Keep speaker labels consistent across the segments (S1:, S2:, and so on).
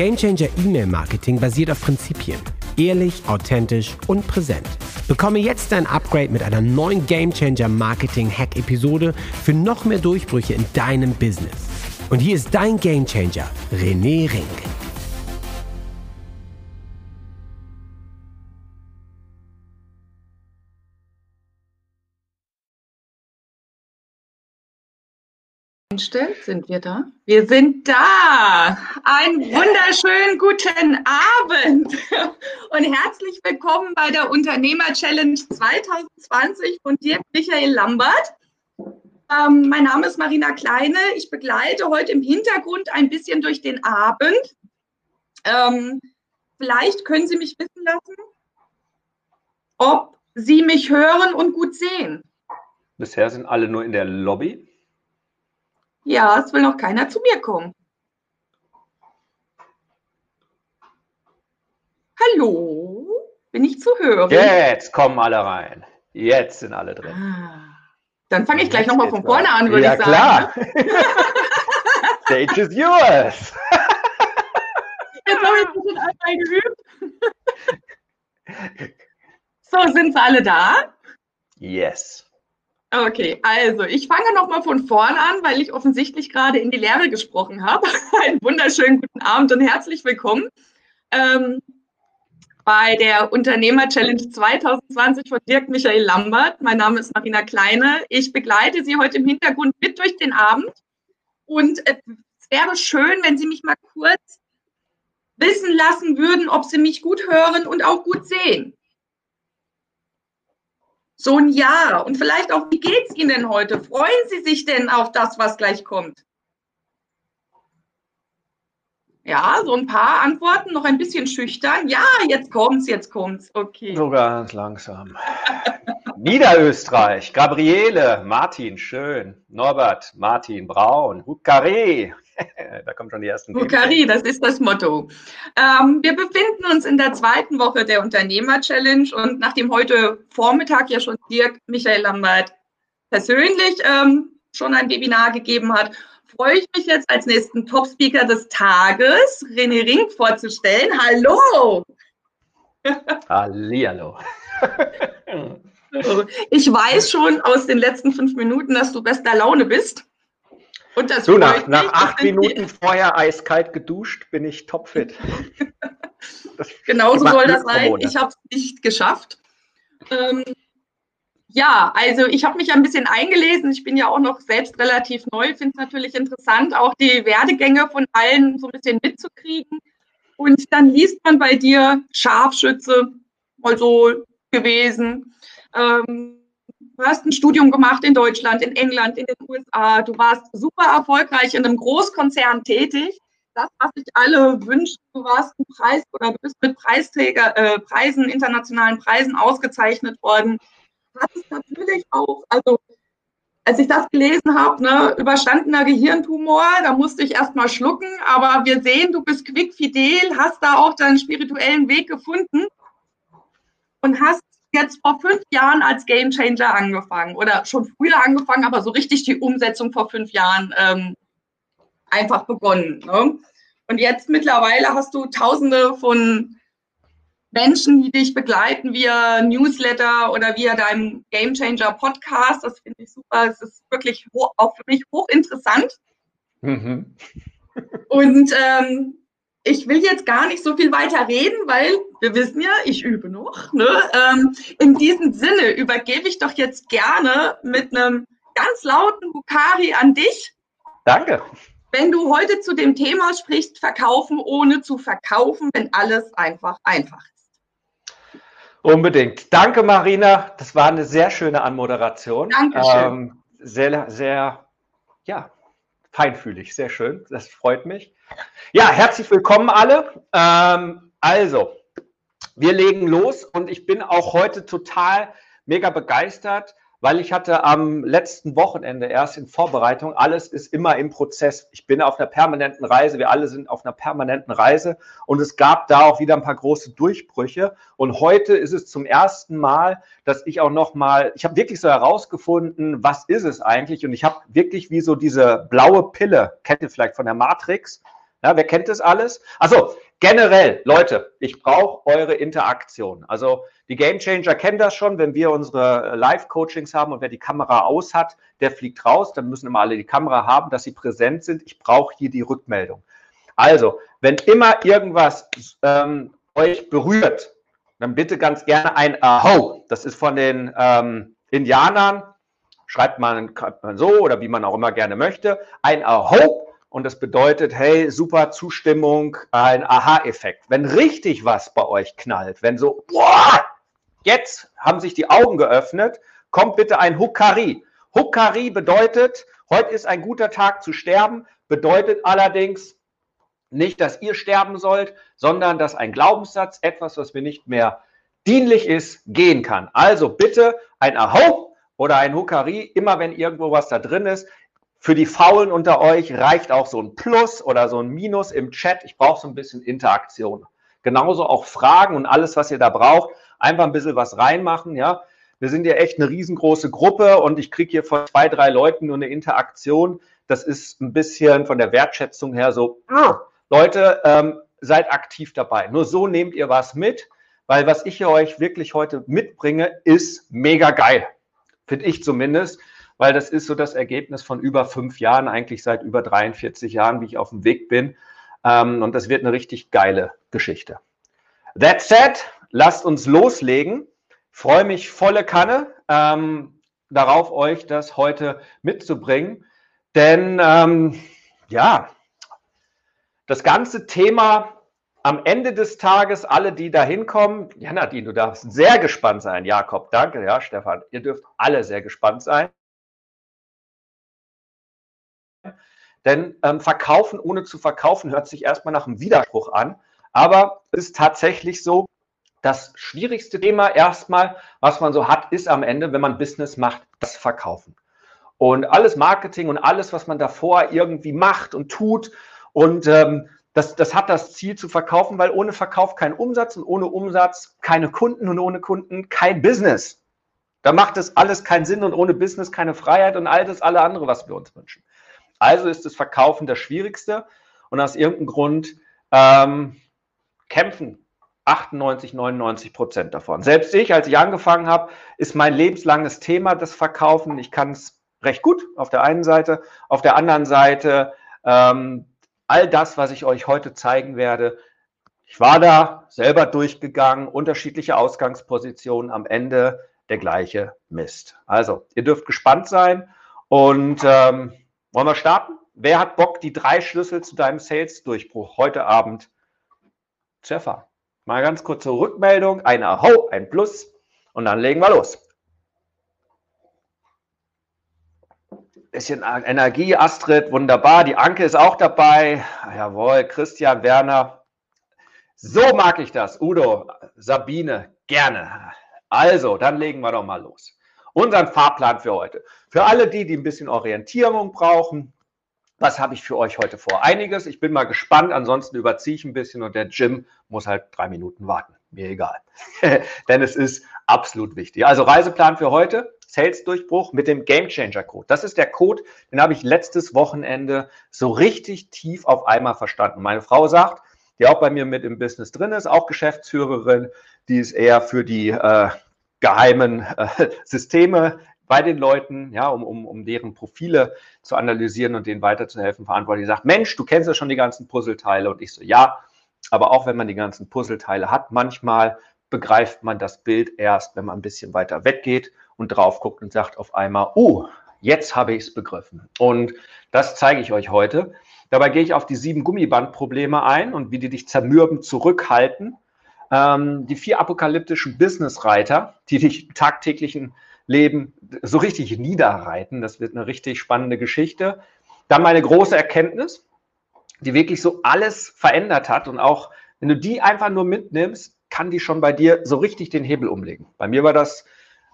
S1: Gamechanger E-Mail Marketing basiert auf Prinzipien. Ehrlich, authentisch und präsent. Bekomme jetzt dein Upgrade mit einer neuen Gamechanger Marketing Hack Episode für noch mehr Durchbrüche in deinem Business. Und hier ist dein Gamechanger, René Rink.
S2: Einstellt, sind wir da? Wir sind da. Einen wunderschönen guten Abend und herzlich willkommen bei der Unternehmer Challenge 2020 von Dirk Michael Lambert. Ähm, mein Name ist Marina Kleine. Ich begleite heute im Hintergrund ein bisschen durch den Abend. Ähm, vielleicht können Sie mich wissen lassen, ob Sie mich hören und gut sehen.
S3: Bisher sind alle nur in der Lobby.
S2: Ja, es will noch keiner zu mir kommen. Hallo, bin ich zu hören?
S3: Jetzt kommen alle rein. Jetzt sind alle drin.
S2: Ah, dann fange ich gleich nochmal von vorne an, würde
S3: ja,
S2: ich sagen.
S3: klar. Stage is yours.
S2: Jetzt habe ich ein bisschen einmal geübt. So, sind sie alle da?
S3: Yes.
S2: Okay, also ich fange nochmal von vorne an, weil ich offensichtlich gerade in die Lehre gesprochen habe. Einen wunderschönen guten Abend und herzlich willkommen ähm, bei der Unternehmer Challenge 2020 von Dirk Michael Lambert. Mein Name ist Marina Kleine. Ich begleite Sie heute im Hintergrund mit durch den Abend und es wäre schön, wenn Sie mich mal kurz wissen lassen würden, ob Sie mich gut hören und auch gut sehen so ein Jahr und vielleicht auch, wie geht's Ihnen denn heute? Freuen Sie sich denn auf das, was gleich kommt? Ja, so ein paar Antworten, noch ein bisschen schüchtern. Ja, jetzt kommt's, jetzt kommt's. Okay.
S3: So ganz langsam. Niederösterreich, Gabriele, Martin, schön. Norbert, Martin, Braun, Hukare. da kommen schon die ersten.
S2: Hukari, das ist das Motto. Ähm, wir befinden uns in der zweiten Woche der Unternehmer-Challenge und nachdem heute Vormittag ja schon Dirk Michael Lambert persönlich ähm, schon ein Webinar gegeben hat, freue ich mich jetzt als nächsten Top-Speaker des Tages, René Rink, vorzustellen. Hallo!
S3: Hallihallo.
S2: Ich weiß schon aus den letzten fünf Minuten, dass du bester Laune bist.
S3: Und das so, nach, nach acht Minuten vorher eiskalt geduscht bin ich topfit.
S2: Genauso soll das sein. Ich habe es nicht geschafft. Ähm, ja, also ich habe mich ein bisschen eingelesen. Ich bin ja auch noch selbst relativ neu. Finde es natürlich interessant, auch die Werdegänge von allen so ein bisschen mitzukriegen. Und dann liest man bei dir Scharfschütze, also gewesen. Ähm, du hast ein Studium gemacht in Deutschland, in England, in den USA. Du warst super erfolgreich in einem Großkonzern tätig. Das, was sich alle wünschen, du warst ein Preis oder du bist mit Preisträger, äh, Preisen, internationalen Preisen ausgezeichnet worden hat es natürlich auch, also als ich das gelesen habe, ne, überstandener Gehirntumor, da musste ich erst mal schlucken, aber wir sehen, du bist quickfidel, hast da auch deinen spirituellen Weg gefunden und hast jetzt vor fünf Jahren als Gamechanger angefangen oder schon früher angefangen, aber so richtig die Umsetzung vor fünf Jahren ähm, einfach begonnen. Ne? Und jetzt mittlerweile hast du Tausende von Menschen, die dich begleiten via Newsletter oder via deinem Game Changer Podcast. Das finde ich super. Es ist wirklich hoch, auch für mich hochinteressant. Mhm. Und ähm, ich will jetzt gar nicht so viel weiter reden, weil wir wissen ja, ich übe noch. Ne? Ähm, in diesem Sinne übergebe ich doch jetzt gerne mit einem ganz lauten Bukari an dich.
S3: Danke.
S2: Wenn du heute zu dem Thema sprichst, verkaufen ohne zu verkaufen, wenn alles einfach einfach ist.
S3: Unbedingt. Danke, Marina. Das war eine sehr schöne Anmoderation.
S2: Dankeschön. Ähm,
S3: sehr, sehr, ja, feinfühlig. Sehr schön. Das freut mich. Ja, herzlich willkommen alle. Ähm, also, wir legen los und ich bin auch heute total mega begeistert, weil ich hatte am letzten Wochenende erst in Vorbereitung, alles ist immer im Prozess. Ich bin auf einer permanenten Reise, wir alle sind auf einer permanenten Reise und es gab da auch wieder ein paar große Durchbrüche und heute ist es zum ersten Mal, dass ich auch noch mal, ich habe wirklich so herausgefunden, was ist es eigentlich und ich habe wirklich wie so diese blaue Pille, kennt ihr vielleicht von der Matrix, Ja, wer kennt das alles? Also generell, Leute, ich brauche eure Interaktion. Also die Gamechanger kennen das schon, wenn wir unsere Live-Coachings haben und wer die Kamera aus hat, der fliegt raus. Dann müssen immer alle die Kamera haben, dass sie präsent sind. Ich brauche hier die Rückmeldung. Also, wenn immer irgendwas ähm, euch berührt, dann bitte ganz gerne ein Aho. Das ist von den ähm, Indianern. Schreibt man, schreibt man so oder wie man auch immer gerne möchte. Ein Aho. Und das bedeutet, hey, super Zustimmung, ein Aha-Effekt. Wenn richtig was bei euch knallt, wenn so, boah, jetzt haben sich die Augen geöffnet, kommt bitte ein Hukari. Hukari bedeutet, heute ist ein guter Tag zu sterben, bedeutet allerdings, nicht, dass ihr sterben sollt, sondern dass ein Glaubenssatz, etwas, was mir nicht mehr dienlich ist, gehen kann. Also bitte ein Aho oder ein Hukari, immer wenn irgendwo was da drin ist. Für die Faulen unter euch reicht auch so ein Plus oder so ein Minus im Chat. Ich brauche so ein bisschen Interaktion. Genauso auch Fragen und alles, was ihr da braucht. Einfach ein bisschen was reinmachen, ja. Wir sind ja echt eine riesengroße Gruppe und ich kriege hier von zwei, drei Leuten nur eine Interaktion. Das ist ein bisschen von der Wertschätzung her so, Leute, ähm, seid aktiv dabei. Nur so nehmt ihr was mit, weil was ich euch wirklich heute mitbringe, ist mega geil. Finde ich zumindest, weil das ist so das Ergebnis von über fünf Jahren, eigentlich seit über 43 Jahren, wie ich auf dem Weg bin. Ähm, und das wird eine richtig geile Geschichte. That said, lasst uns loslegen. Freue mich volle Kanne ähm, darauf, euch das heute mitzubringen. Denn ähm, ja, das ganze Thema am Ende des Tages, alle, die da hinkommen, ja, Nadine, du darfst sehr gespannt sein. Jakob, danke, ja, Stefan, ihr dürft alle sehr gespannt sein. Denn ähm, verkaufen ohne zu verkaufen hört sich erstmal nach einem Widerspruch an. Aber es ist tatsächlich so, das schwierigste Thema erstmal, was man so hat, ist am Ende, wenn man Business macht, das Verkaufen. Und alles Marketing und alles, was man davor irgendwie macht und tut und ähm, das, das hat das Ziel zu verkaufen, weil ohne Verkauf kein Umsatz und ohne Umsatz keine Kunden und ohne Kunden kein Business. Da macht es alles keinen Sinn und ohne Business keine Freiheit und all das alle andere, was wir uns wünschen. Also ist das Verkaufen das Schwierigste und aus irgendeinem Grund ähm, kämpfen 98, 99 Prozent davon. Selbst ich, als ich angefangen habe, ist mein lebenslanges Thema das Verkaufen. Ich kann es recht gut auf der einen Seite, auf der anderen Seite ähm, all das, was ich euch heute zeigen werde, ich war da selber durchgegangen, unterschiedliche Ausgangspositionen, am Ende der gleiche Mist. Also, ihr dürft gespannt sein und ähm, wollen wir starten? Wer hat Bock, die drei Schlüssel zu deinem Sales-Durchbruch heute Abend zu erfahren? Mal ganz kurze Rückmeldung, ein Aho, ein Plus und dann legen wir los. bisschen Energie, Astrid, wunderbar. Die Anke ist auch dabei. Jawohl, Christian, Werner. So mag ich das. Udo, Sabine, gerne. Also, dann legen wir doch mal los. Unseren Fahrplan für heute. Für alle die, die ein bisschen Orientierung brauchen, was habe ich für euch heute vor? Einiges. Ich bin mal gespannt. Ansonsten überziehe ich ein bisschen und der Jim muss halt drei Minuten warten. Mir egal. Denn es ist absolut wichtig. Also Reiseplan für heute. Sales-Durchbruch mit dem Gamechanger-Code. Das ist der Code, den habe ich letztes Wochenende so richtig tief auf einmal verstanden. Meine Frau sagt, die auch bei mir mit im Business drin ist, auch Geschäftsführerin, die ist eher für die äh, geheimen äh, Systeme bei den Leuten, ja, um, um, um deren Profile zu analysieren und denen weiterzuhelfen, verantwortlich. Sagt, Mensch, du kennst ja schon die ganzen Puzzleteile. Und ich so, ja, aber auch wenn man die ganzen Puzzleteile hat, manchmal begreift man das Bild erst, wenn man ein bisschen weiter weggeht und drauf guckt und sagt auf einmal, oh, jetzt habe ich es begriffen. Und das zeige ich euch heute. Dabei gehe ich auf die sieben Gummibandprobleme ein und wie die dich zermürben, zurückhalten. Ähm, die vier apokalyptischen Businessreiter, die dich im tagtäglichen Leben so richtig niederreiten. Das wird eine richtig spannende Geschichte. Dann meine große Erkenntnis, die wirklich so alles verändert hat und auch wenn du die einfach nur mitnimmst, kann die schon bei dir so richtig den Hebel umlegen. Bei mir war das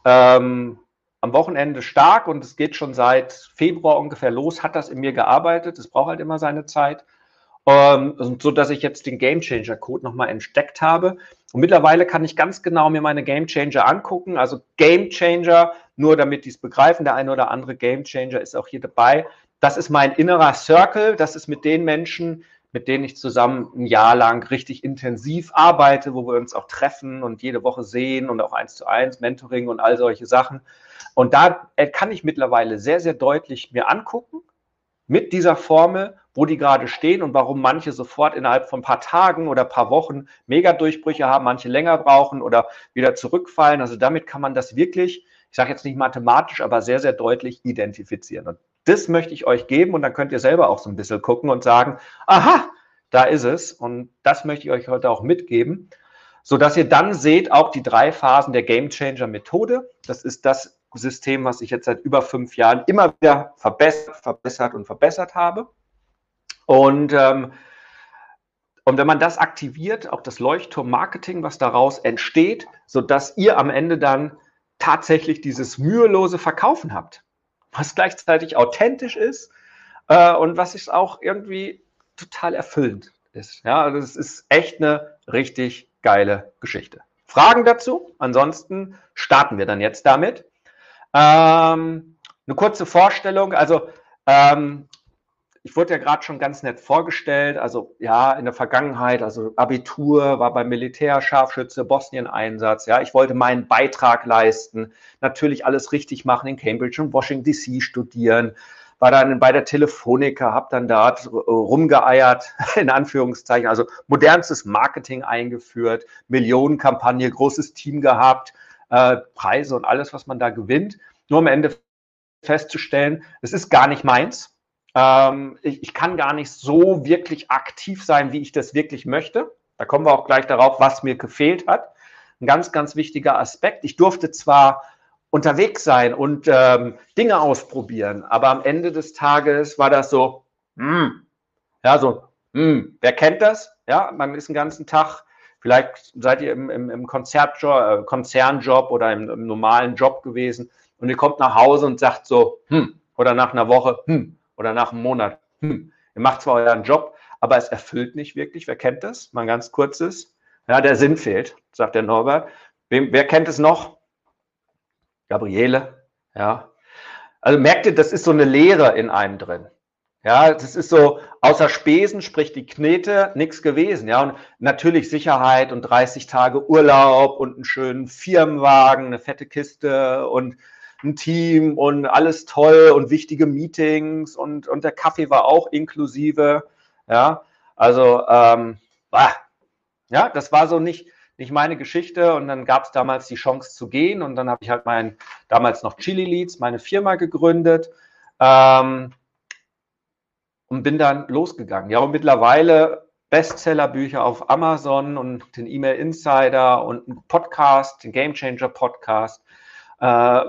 S3: ähm, am Wochenende stark und es geht schon seit Februar ungefähr los, hat das in mir gearbeitet. Es braucht halt immer seine Zeit. Ähm, so dass ich jetzt den Game Changer Code nochmal entdeckt habe. Und mittlerweile kann ich ganz genau mir meine Game Changer angucken. Also Game Changer, nur damit die es begreifen, der eine oder andere Game Changer ist auch hier dabei. Das ist mein innerer Circle. Das ist mit den Menschen, mit denen ich zusammen ein Jahr lang richtig intensiv arbeite, wo wir uns auch treffen und jede Woche sehen und auch eins zu eins, Mentoring und all solche Sachen. Und da äh, kann ich mittlerweile sehr, sehr deutlich mir angucken, mit dieser Formel, wo die gerade stehen und warum manche sofort innerhalb von ein paar Tagen oder paar Wochen Mega-Durchbrüche haben, manche länger brauchen oder wieder zurückfallen. Also damit kann man das wirklich, ich sage jetzt nicht mathematisch, aber sehr, sehr deutlich identifizieren. Und das möchte ich euch geben und dann könnt ihr selber auch so ein bisschen gucken und sagen, aha, da ist es. Und das möchte ich euch heute auch mitgeben, sodass ihr dann seht auch die drei Phasen der Game Changer Methode. Das ist das System, was ich jetzt seit über fünf Jahren immer wieder verbessert, verbessert und verbessert habe. Und, ähm, und wenn man das aktiviert, auch das Leuchtturm-Marketing, was daraus entsteht, sodass ihr am Ende dann tatsächlich dieses mühelose Verkaufen habt, was gleichzeitig authentisch ist äh, und was ist auch irgendwie total erfüllend ist. Ja, also es ist echt eine richtig geile Geschichte. Fragen dazu? Ansonsten starten wir dann jetzt damit. Ähm, eine kurze Vorstellung. Also ähm, ich wurde ja gerade schon ganz nett vorgestellt. Also ja, in der Vergangenheit, also Abitur, war beim Militär, Scharfschütze, Bosnien-Einsatz. Ja, ich wollte meinen Beitrag leisten, natürlich alles richtig machen in Cambridge und Washington DC studieren. War dann bei der Telefonica, habe dann da rumgeeiert, in Anführungszeichen, also modernstes Marketing eingeführt, Millionenkampagne, großes Team gehabt äh, Preise und alles, was man da gewinnt. Nur am Ende festzustellen, es ist gar nicht meins. Ähm, ich, ich kann gar nicht so wirklich aktiv sein, wie ich das wirklich möchte. Da kommen wir auch gleich darauf, was mir gefehlt hat. Ein ganz, ganz wichtiger Aspekt. Ich durfte zwar unterwegs sein und ähm, Dinge ausprobieren, aber am Ende des Tages war das so, mm, ja, so, mm, wer kennt das? Ja, man ist den ganzen Tag Vielleicht seid ihr im, im, im Konzertjob, äh, Konzernjob oder im, im, normalen Job gewesen und ihr kommt nach Hause und sagt so, hm, oder nach einer Woche, hm, oder nach einem Monat, hm. Ihr macht zwar euren Job, aber es erfüllt nicht wirklich. Wer kennt das? Mal ein ganz kurzes. Ja, der Sinn fehlt, sagt der Norbert. Wem, wer kennt es noch? Gabriele, ja. Also merkt ihr, das ist so eine Leere in einem drin. Ja, das ist so, außer Spesen, sprich die Knete, nichts gewesen. Ja, und natürlich Sicherheit und 30 Tage Urlaub und einen schönen Firmenwagen, eine fette Kiste und ein Team und alles toll und wichtige Meetings und, und der Kaffee war auch inklusive. Ja, also, ähm, ja, das war so nicht, nicht meine Geschichte und dann gab es damals die Chance zu gehen und dann habe ich halt mein, damals noch Chili Leads, meine Firma gegründet. Ähm, und bin dann losgegangen. Ja, und mittlerweile Bestsellerbücher auf Amazon und den E-Mail Insider und einen Podcast, den Game Changer Podcast, äh,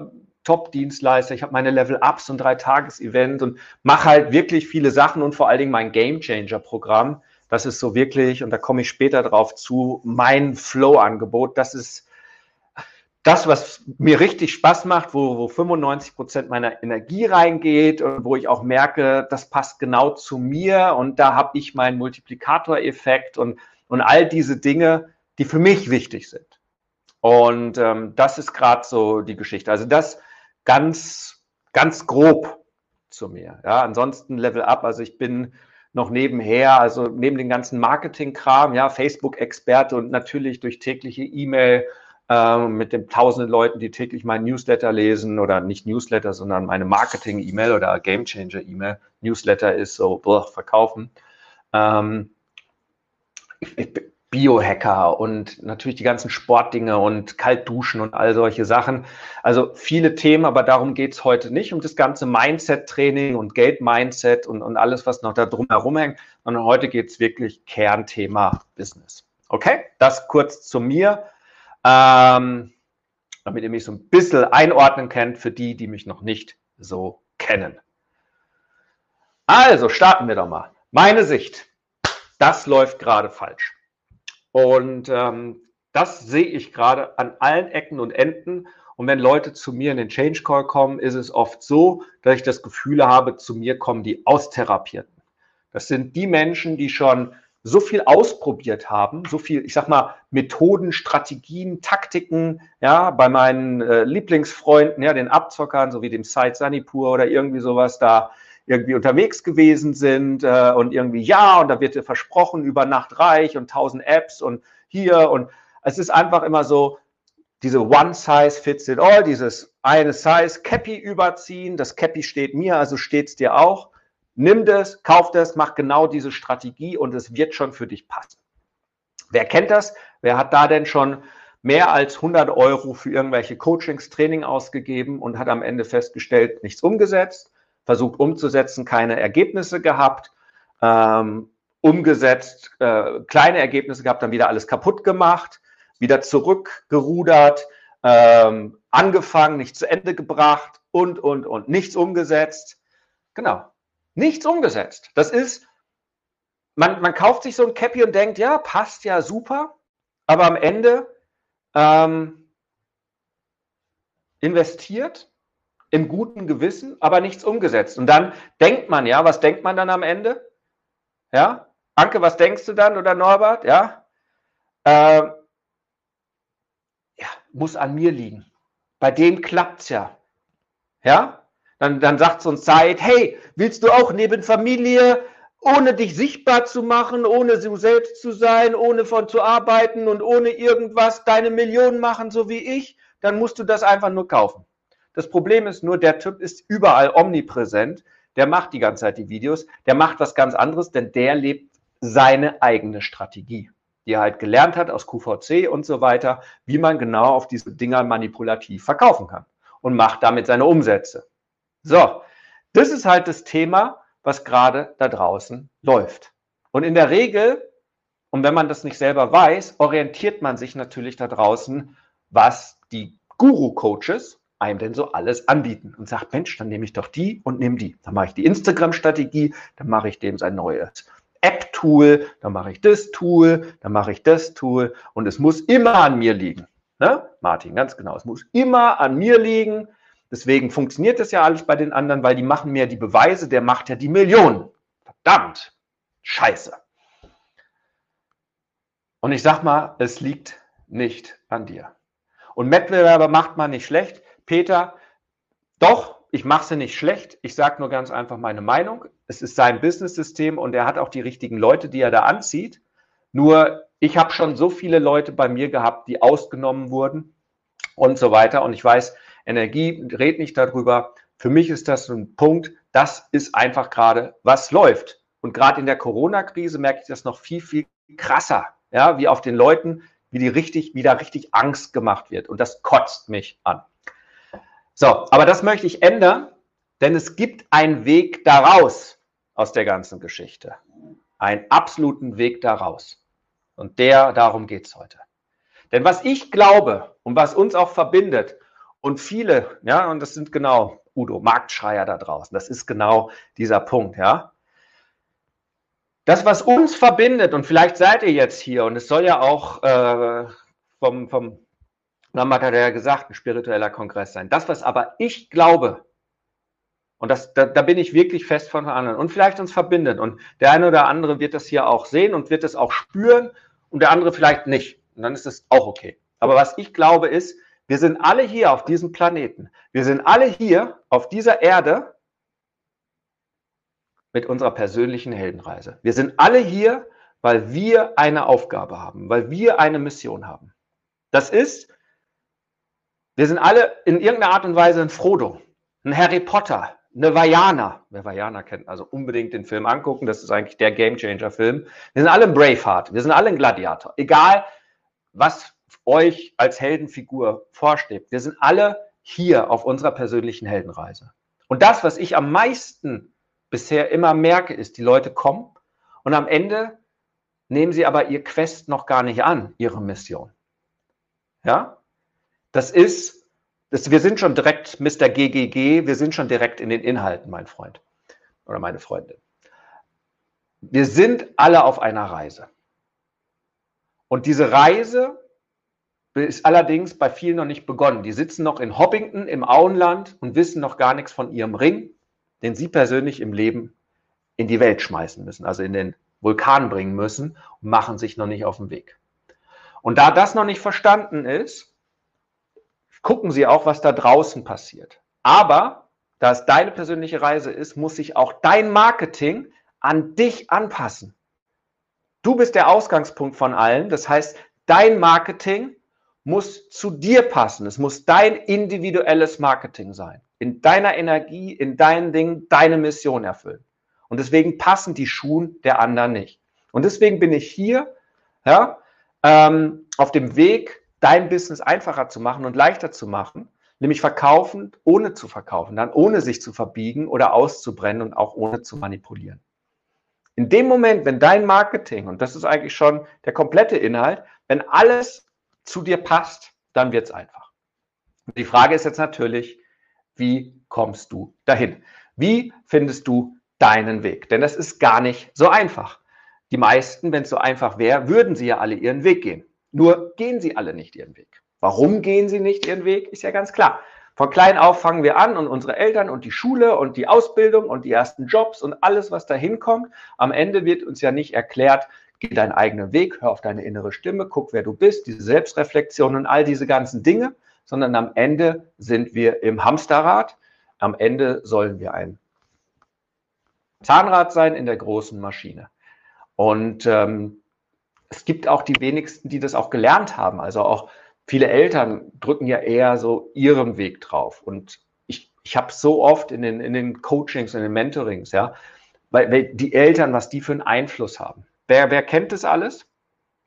S3: Top-Dienstleister. Ich habe meine Level-Ups und drei Tages-Event und mache halt wirklich viele Sachen und vor allen Dingen mein Game Changer Programm. Das ist so wirklich, und da komme ich später drauf zu, mein Flow-Angebot. Das ist das, was mir richtig Spaß macht, wo, wo 95 Prozent meiner Energie reingeht und wo ich auch merke, das passt genau zu mir und da habe ich meinen Multiplikatoreffekt und, und all diese Dinge, die für mich wichtig sind. Und ähm, das ist gerade so die Geschichte. Also das ganz, ganz grob zu mir. Ja, ansonsten Level Up. Also ich bin noch nebenher, also neben den ganzen Marketing-Kram, ja, Facebook-Experte und natürlich durch tägliche E-Mail äh, mit den tausenden Leuten, die täglich mein Newsletter lesen oder nicht Newsletter, sondern meine Marketing-E-Mail oder Gamechanger-E-Mail. Newsletter ist so, boah, verkaufen. Ähm, Biohacker und natürlich die ganzen Sportdinge und Kaltduschen und all solche Sachen. Also viele Themen, aber darum geht es heute nicht, um das ganze Mindset-Training und Geld-Mindset und, und alles, was noch da drum herum hängt, sondern heute geht es wirklich Kernthema Business. Okay, das kurz zu mir ähm, damit ihr mich so ein bisschen einordnen könnt für die, die mich noch nicht so kennen. Also starten wir doch mal. Meine Sicht, das läuft gerade falsch. Und ähm, das sehe ich gerade an allen Ecken und Enden. Und wenn Leute zu mir in den Change Call kommen, ist es oft so, dass ich das Gefühl habe, zu mir kommen die Austherapierten. Das sind die Menschen, die schon so viel ausprobiert haben, so viel, ich sag mal, Methoden, Strategien, Taktiken, ja, bei meinen äh, Lieblingsfreunden, ja, den Abzockern, so wie dem Said Sanipur oder irgendwie sowas, da irgendwie unterwegs gewesen sind äh, und irgendwie ja, und da wird dir versprochen, über Nacht reich und tausend Apps und hier und es ist einfach immer so, diese One Size fits it all, dieses eine Size Cappy überziehen, das Cappy steht mir, also steht es dir auch. Nimm das, kauf das, mach genau diese Strategie und es wird schon für dich passen. Wer kennt das? Wer hat da denn schon mehr als 100 Euro für irgendwelche Coachings, Training ausgegeben und hat am Ende festgestellt, nichts umgesetzt, versucht umzusetzen, keine Ergebnisse gehabt, ähm, umgesetzt, äh, kleine Ergebnisse gehabt, dann wieder alles kaputt gemacht, wieder zurückgerudert, ähm, angefangen, nicht zu Ende gebracht und, und, und, nichts umgesetzt. Genau, nichts umgesetzt. Das ist, man, man kauft sich so ein Cappy und denkt, ja, passt ja super, aber am Ende ähm, investiert im guten Gewissen, aber nichts umgesetzt. Und dann denkt man ja, was denkt man dann am Ende? Ja, Anke, was denkst du dann oder Norbert? Ja, äh, ja muss an mir liegen. Bei dem klappt's ja. Ja, dann, dann sagt so ein Zeit, hey, willst du auch neben Familie, ohne dich sichtbar zu machen, ohne du selbst zu sein, ohne von zu arbeiten und ohne irgendwas deine Millionen machen, so wie ich, dann musst du das einfach nur kaufen. Das Problem ist nur, der Typ ist überall omnipräsent, der macht die ganze Zeit die Videos, der macht was ganz anderes, denn der lebt seine eigene Strategie, die er halt gelernt hat aus QVC und so weiter, wie man genau auf diese Dinger manipulativ verkaufen kann und macht damit seine Umsätze. So, das ist halt das Thema, was gerade da draußen läuft. Und in der Regel, und wenn man das nicht selber weiß, orientiert man sich natürlich da draußen, was die Guru-Coaches einem denn so alles anbieten und sagt, Mensch, dann nehme ich doch die und nehme die. Dann mache ich die Instagram-Strategie, dann mache ich dem sein neues App-Tool, dann mache ich das Tool, dann mache ich das Tool und es muss immer an mir liegen. Ne? Martin, ganz genau, es muss immer an mir liegen Deswegen funktioniert das ja alles bei den anderen, weil die machen mehr die Beweise, der macht ja die Millionen. Verdammt, scheiße. Und ich sag mal, es liegt nicht an dir. Und Wettbewerber macht man nicht schlecht. Peter, doch, ich mache sie nicht schlecht. Ich sage nur ganz einfach meine Meinung. Es ist sein Business-System und er hat auch die richtigen Leute, die er da anzieht. Nur ich habe schon so viele Leute bei mir gehabt, die ausgenommen wurden und so weiter. Und ich weiß, Energie, red nicht darüber. Für mich ist das ein Punkt, das ist einfach gerade, was läuft. Und gerade in der Corona-Krise merke ich das noch viel, viel krasser, ja, wie auf den Leuten, wie die richtig, wie da richtig Angst gemacht wird. Und das kotzt mich an. So, aber das möchte ich ändern, denn es gibt einen Weg daraus aus der ganzen Geschichte. Einen absoluten Weg daraus. Und der, darum geht es heute. Denn was ich glaube und was uns auch verbindet, und viele, ja, und das sind genau, Udo, Marktschreier da draußen, das ist genau dieser Punkt, ja. Das, was uns verbindet, und vielleicht seid ihr jetzt hier, und es soll ja auch äh, vom, vom Lammert hat ja gesagt, ein spiritueller Kongress sein. Das, was aber ich glaube, und das, da, da bin ich wirklich fest von anderen und vielleicht uns verbindet. Und der eine oder andere wird das hier auch sehen und wird es auch spüren und der andere vielleicht nicht. Und dann ist es auch okay. Aber was ich glaube ist, wir sind alle hier auf diesem Planeten. Wir sind alle hier auf dieser Erde mit unserer persönlichen Heldenreise. Wir sind alle hier, weil wir eine Aufgabe haben, weil wir eine Mission haben. Das ist, wir sind alle in irgendeiner Art und Weise ein Frodo, ein Harry Potter, eine Vajana. Wer Vajana kennt, also unbedingt den Film angucken. Das ist eigentlich der Gamechanger-Film. Wir sind alle ein Braveheart. Wir sind alle ein Gladiator. Egal, was euch als Heldenfigur vorsteht. Wir sind alle hier auf unserer persönlichen Heldenreise. Und das, was ich am meisten bisher immer merke, ist, die Leute kommen und am Ende nehmen sie aber ihr Quest noch gar nicht an, ihre Mission. Ja? Das ist, das, wir sind schon direkt Mr. GGG, wir sind schon direkt in den Inhalten, mein Freund oder meine Freundin. Wir sind alle auf einer Reise. Und diese Reise ist allerdings bei vielen noch nicht begonnen. Die sitzen noch in Hoppington im Auenland und wissen noch gar nichts von ihrem Ring, den sie persönlich im Leben in die Welt schmeißen müssen, also in den Vulkan bringen müssen und machen sich noch nicht auf den Weg. Und da das noch nicht verstanden ist, gucken sie auch, was da draußen passiert. Aber da es deine persönliche Reise ist, muss sich auch dein Marketing an dich anpassen. Du bist der Ausgangspunkt von allen. Das heißt, dein Marketing muss zu dir passen. Es muss dein individuelles Marketing sein. In deiner Energie, in deinen Dingen, deine Mission erfüllen. Und deswegen passen die Schuhe der anderen nicht. Und deswegen bin ich hier, ja, ähm, auf dem Weg, dein Business einfacher zu machen und leichter zu machen, nämlich verkaufen, ohne zu verkaufen, dann ohne sich zu verbiegen oder auszubrennen und auch ohne zu manipulieren. In dem Moment, wenn dein Marketing, und das ist eigentlich schon der komplette Inhalt, wenn alles zu dir passt, dann wird es einfach. Die Frage ist jetzt natürlich, wie kommst du dahin? Wie findest du deinen Weg? Denn das ist gar nicht so einfach. Die meisten, wenn es so einfach wäre, würden sie ja alle ihren Weg gehen. Nur gehen sie alle nicht ihren Weg. Warum gehen sie nicht ihren Weg, ist ja ganz klar. Von klein auf fangen wir an und unsere Eltern und die Schule und die Ausbildung und die ersten Jobs und alles, was dahin kommt. Am Ende wird uns ja nicht erklärt, geh deinen eigenen Weg, hör auf deine innere Stimme, guck, wer du bist, diese Selbstreflexion und all diese ganzen Dinge, sondern am Ende sind wir im Hamsterrad. Am Ende sollen wir ein Zahnrad sein in der großen Maschine. Und ähm, es gibt auch die wenigsten, die das auch gelernt haben. Also auch viele Eltern drücken ja eher so ihren Weg drauf. Und ich, ich habe so oft in den, in den Coachings, in den Mentorings, ja, weil, weil die Eltern, was die für einen Einfluss haben. Wer, wer kennt das alles?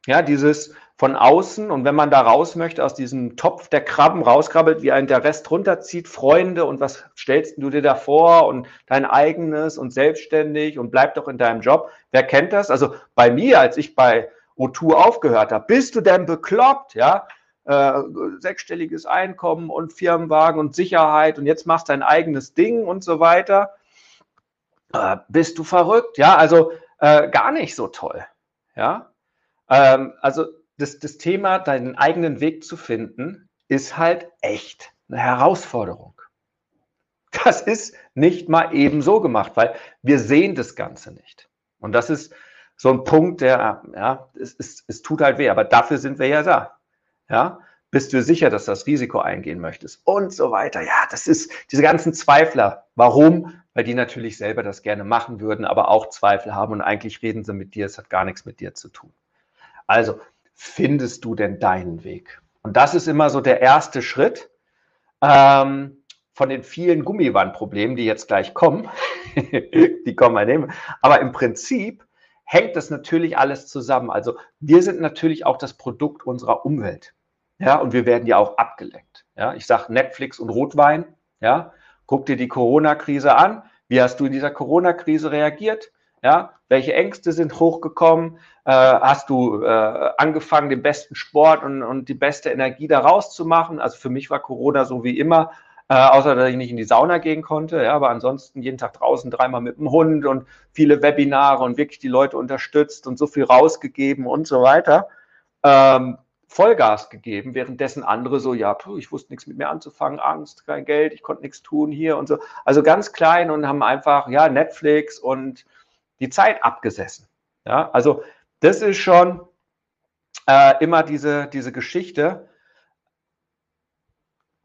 S3: Ja, dieses von außen und wenn man da raus möchte, aus diesem Topf der Krabben rauskrabbelt, wie ein der Rest runterzieht, Freunde und was stellst du dir da vor und dein eigenes und selbstständig und bleib doch in deinem Job. Wer kennt das? Also bei mir, als ich bei O2 aufgehört habe, bist du denn bekloppt, ja? Äh, sechsstelliges Einkommen und Firmenwagen und Sicherheit und jetzt machst dein eigenes Ding und so weiter. Äh, bist du verrückt? Ja, also äh, gar nicht so toll. Ja, ähm, also das, das Thema, deinen eigenen Weg zu finden, ist halt echt eine Herausforderung. Das ist nicht mal eben so gemacht, weil wir sehen das Ganze nicht. Und das ist so ein Punkt, der, ja, es, es, es tut halt weh, aber dafür sind wir ja da. Ja, bist du sicher, dass du das Risiko eingehen möchtest und so weiter. Ja, das ist diese ganzen Zweifler. Warum? Weil die natürlich selber das gerne machen würden, aber auch Zweifel haben und eigentlich reden sie mit dir, es hat gar nichts mit dir zu tun. Also, findest du denn deinen Weg? Und das ist immer so der erste Schritt ähm, von den vielen Gummiwandproblemen, die jetzt gleich kommen. die kommen mal nehmen. Aber im Prinzip hängt das natürlich alles zusammen. Also wir sind natürlich auch das Produkt unserer Umwelt. Ja, und wir werden ja auch abgelenkt. Ja, ich sage Netflix und Rotwein. Ja, guck dir die Corona-Krise an. Wie hast du in dieser Corona-Krise reagiert? Ja, welche Ängste sind hochgekommen? Äh, hast du äh, angefangen, den besten Sport und, und die beste Energie daraus zu machen? Also für mich war Corona so wie immer, äh, außer dass ich nicht in die Sauna gehen konnte. Ja, aber ansonsten jeden Tag draußen, dreimal mit dem Hund und viele Webinare und wirklich die Leute unterstützt und so viel rausgegeben und so weiter. Ähm, Vollgas gegeben, währenddessen andere so, ja, puh, ich wusste nichts mit mir anzufangen, Angst, kein Geld, ich konnte nichts tun hier und so. Also ganz klein und haben einfach, ja, Netflix und die Zeit abgesessen. Ja, also das ist schon äh, immer diese, diese Geschichte.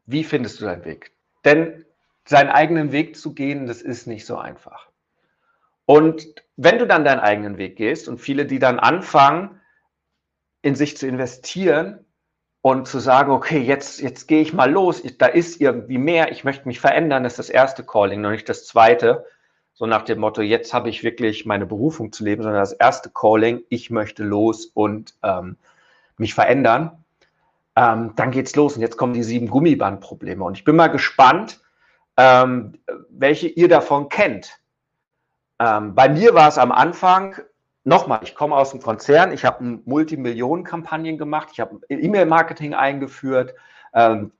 S3: Wie findest du deinen Weg? Denn seinen eigenen Weg zu gehen, das ist nicht so einfach. Und wenn du dann deinen eigenen Weg gehst und viele, die dann anfangen, in sich zu investieren und zu sagen, okay, jetzt, jetzt gehe ich mal los, ich, da ist irgendwie mehr, ich möchte mich verändern, das ist das erste Calling, noch nicht das zweite so nach dem Motto, jetzt habe ich wirklich meine Berufung zu leben, sondern das erste Calling, ich möchte los und ähm, mich verändern. Ähm, dann geht's los und jetzt kommen die sieben Gummibandprobleme. Und ich bin mal gespannt, ähm, welche ihr davon kennt. Ähm, bei mir war es am Anfang, nochmal, ich komme aus dem Konzern, ich habe Multimillionen-Kampagnen gemacht, ich habe E-Mail-Marketing eingeführt, ähm,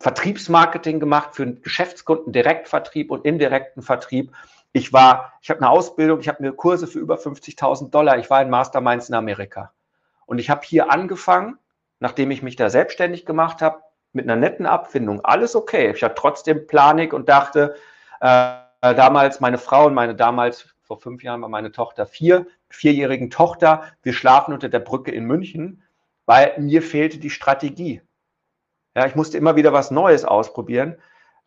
S3: Vertriebsmarketing gemacht für Geschäftskunden, Direktvertrieb und indirekten Vertrieb. Ich war, ich habe eine Ausbildung, ich habe mir Kurse für über 50.000 Dollar. Ich war in Masterminds in Amerika. Und ich habe hier angefangen, nachdem ich mich da selbstständig gemacht habe, mit einer netten Abfindung. Alles okay. Ich hatte trotzdem Planik und dachte, äh, damals meine Frau und meine damals, vor fünf Jahren war meine Tochter vier, vierjährigen Tochter, wir schlafen unter der Brücke in München, weil mir fehlte die Strategie. Ja, ich musste immer wieder was Neues ausprobieren.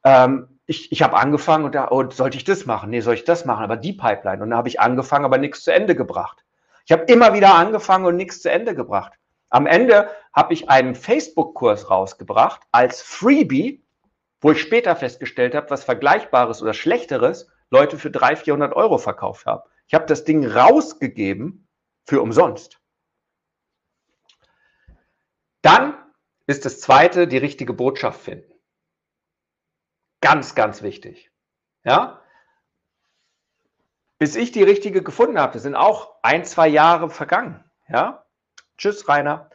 S3: Ähm, ich, ich habe angefangen und da, oh, sollte ich das machen? Nee, soll ich das machen? Aber die Pipeline. Und dann habe ich angefangen, aber nichts zu Ende gebracht. Ich habe immer wieder angefangen und nichts zu Ende gebracht. Am Ende habe ich einen Facebook-Kurs rausgebracht als Freebie, wo ich später festgestellt habe, was Vergleichbares oder Schlechteres Leute für 300, 400 Euro verkauft haben. Ich habe das Ding rausgegeben für umsonst. Dann ist das zweite, die richtige Botschaft finden. Ganz, ganz wichtig. Ja? Bis ich die richtige gefunden habe, sind auch ein, zwei Jahre vergangen. Ja? Tschüss, Rainer.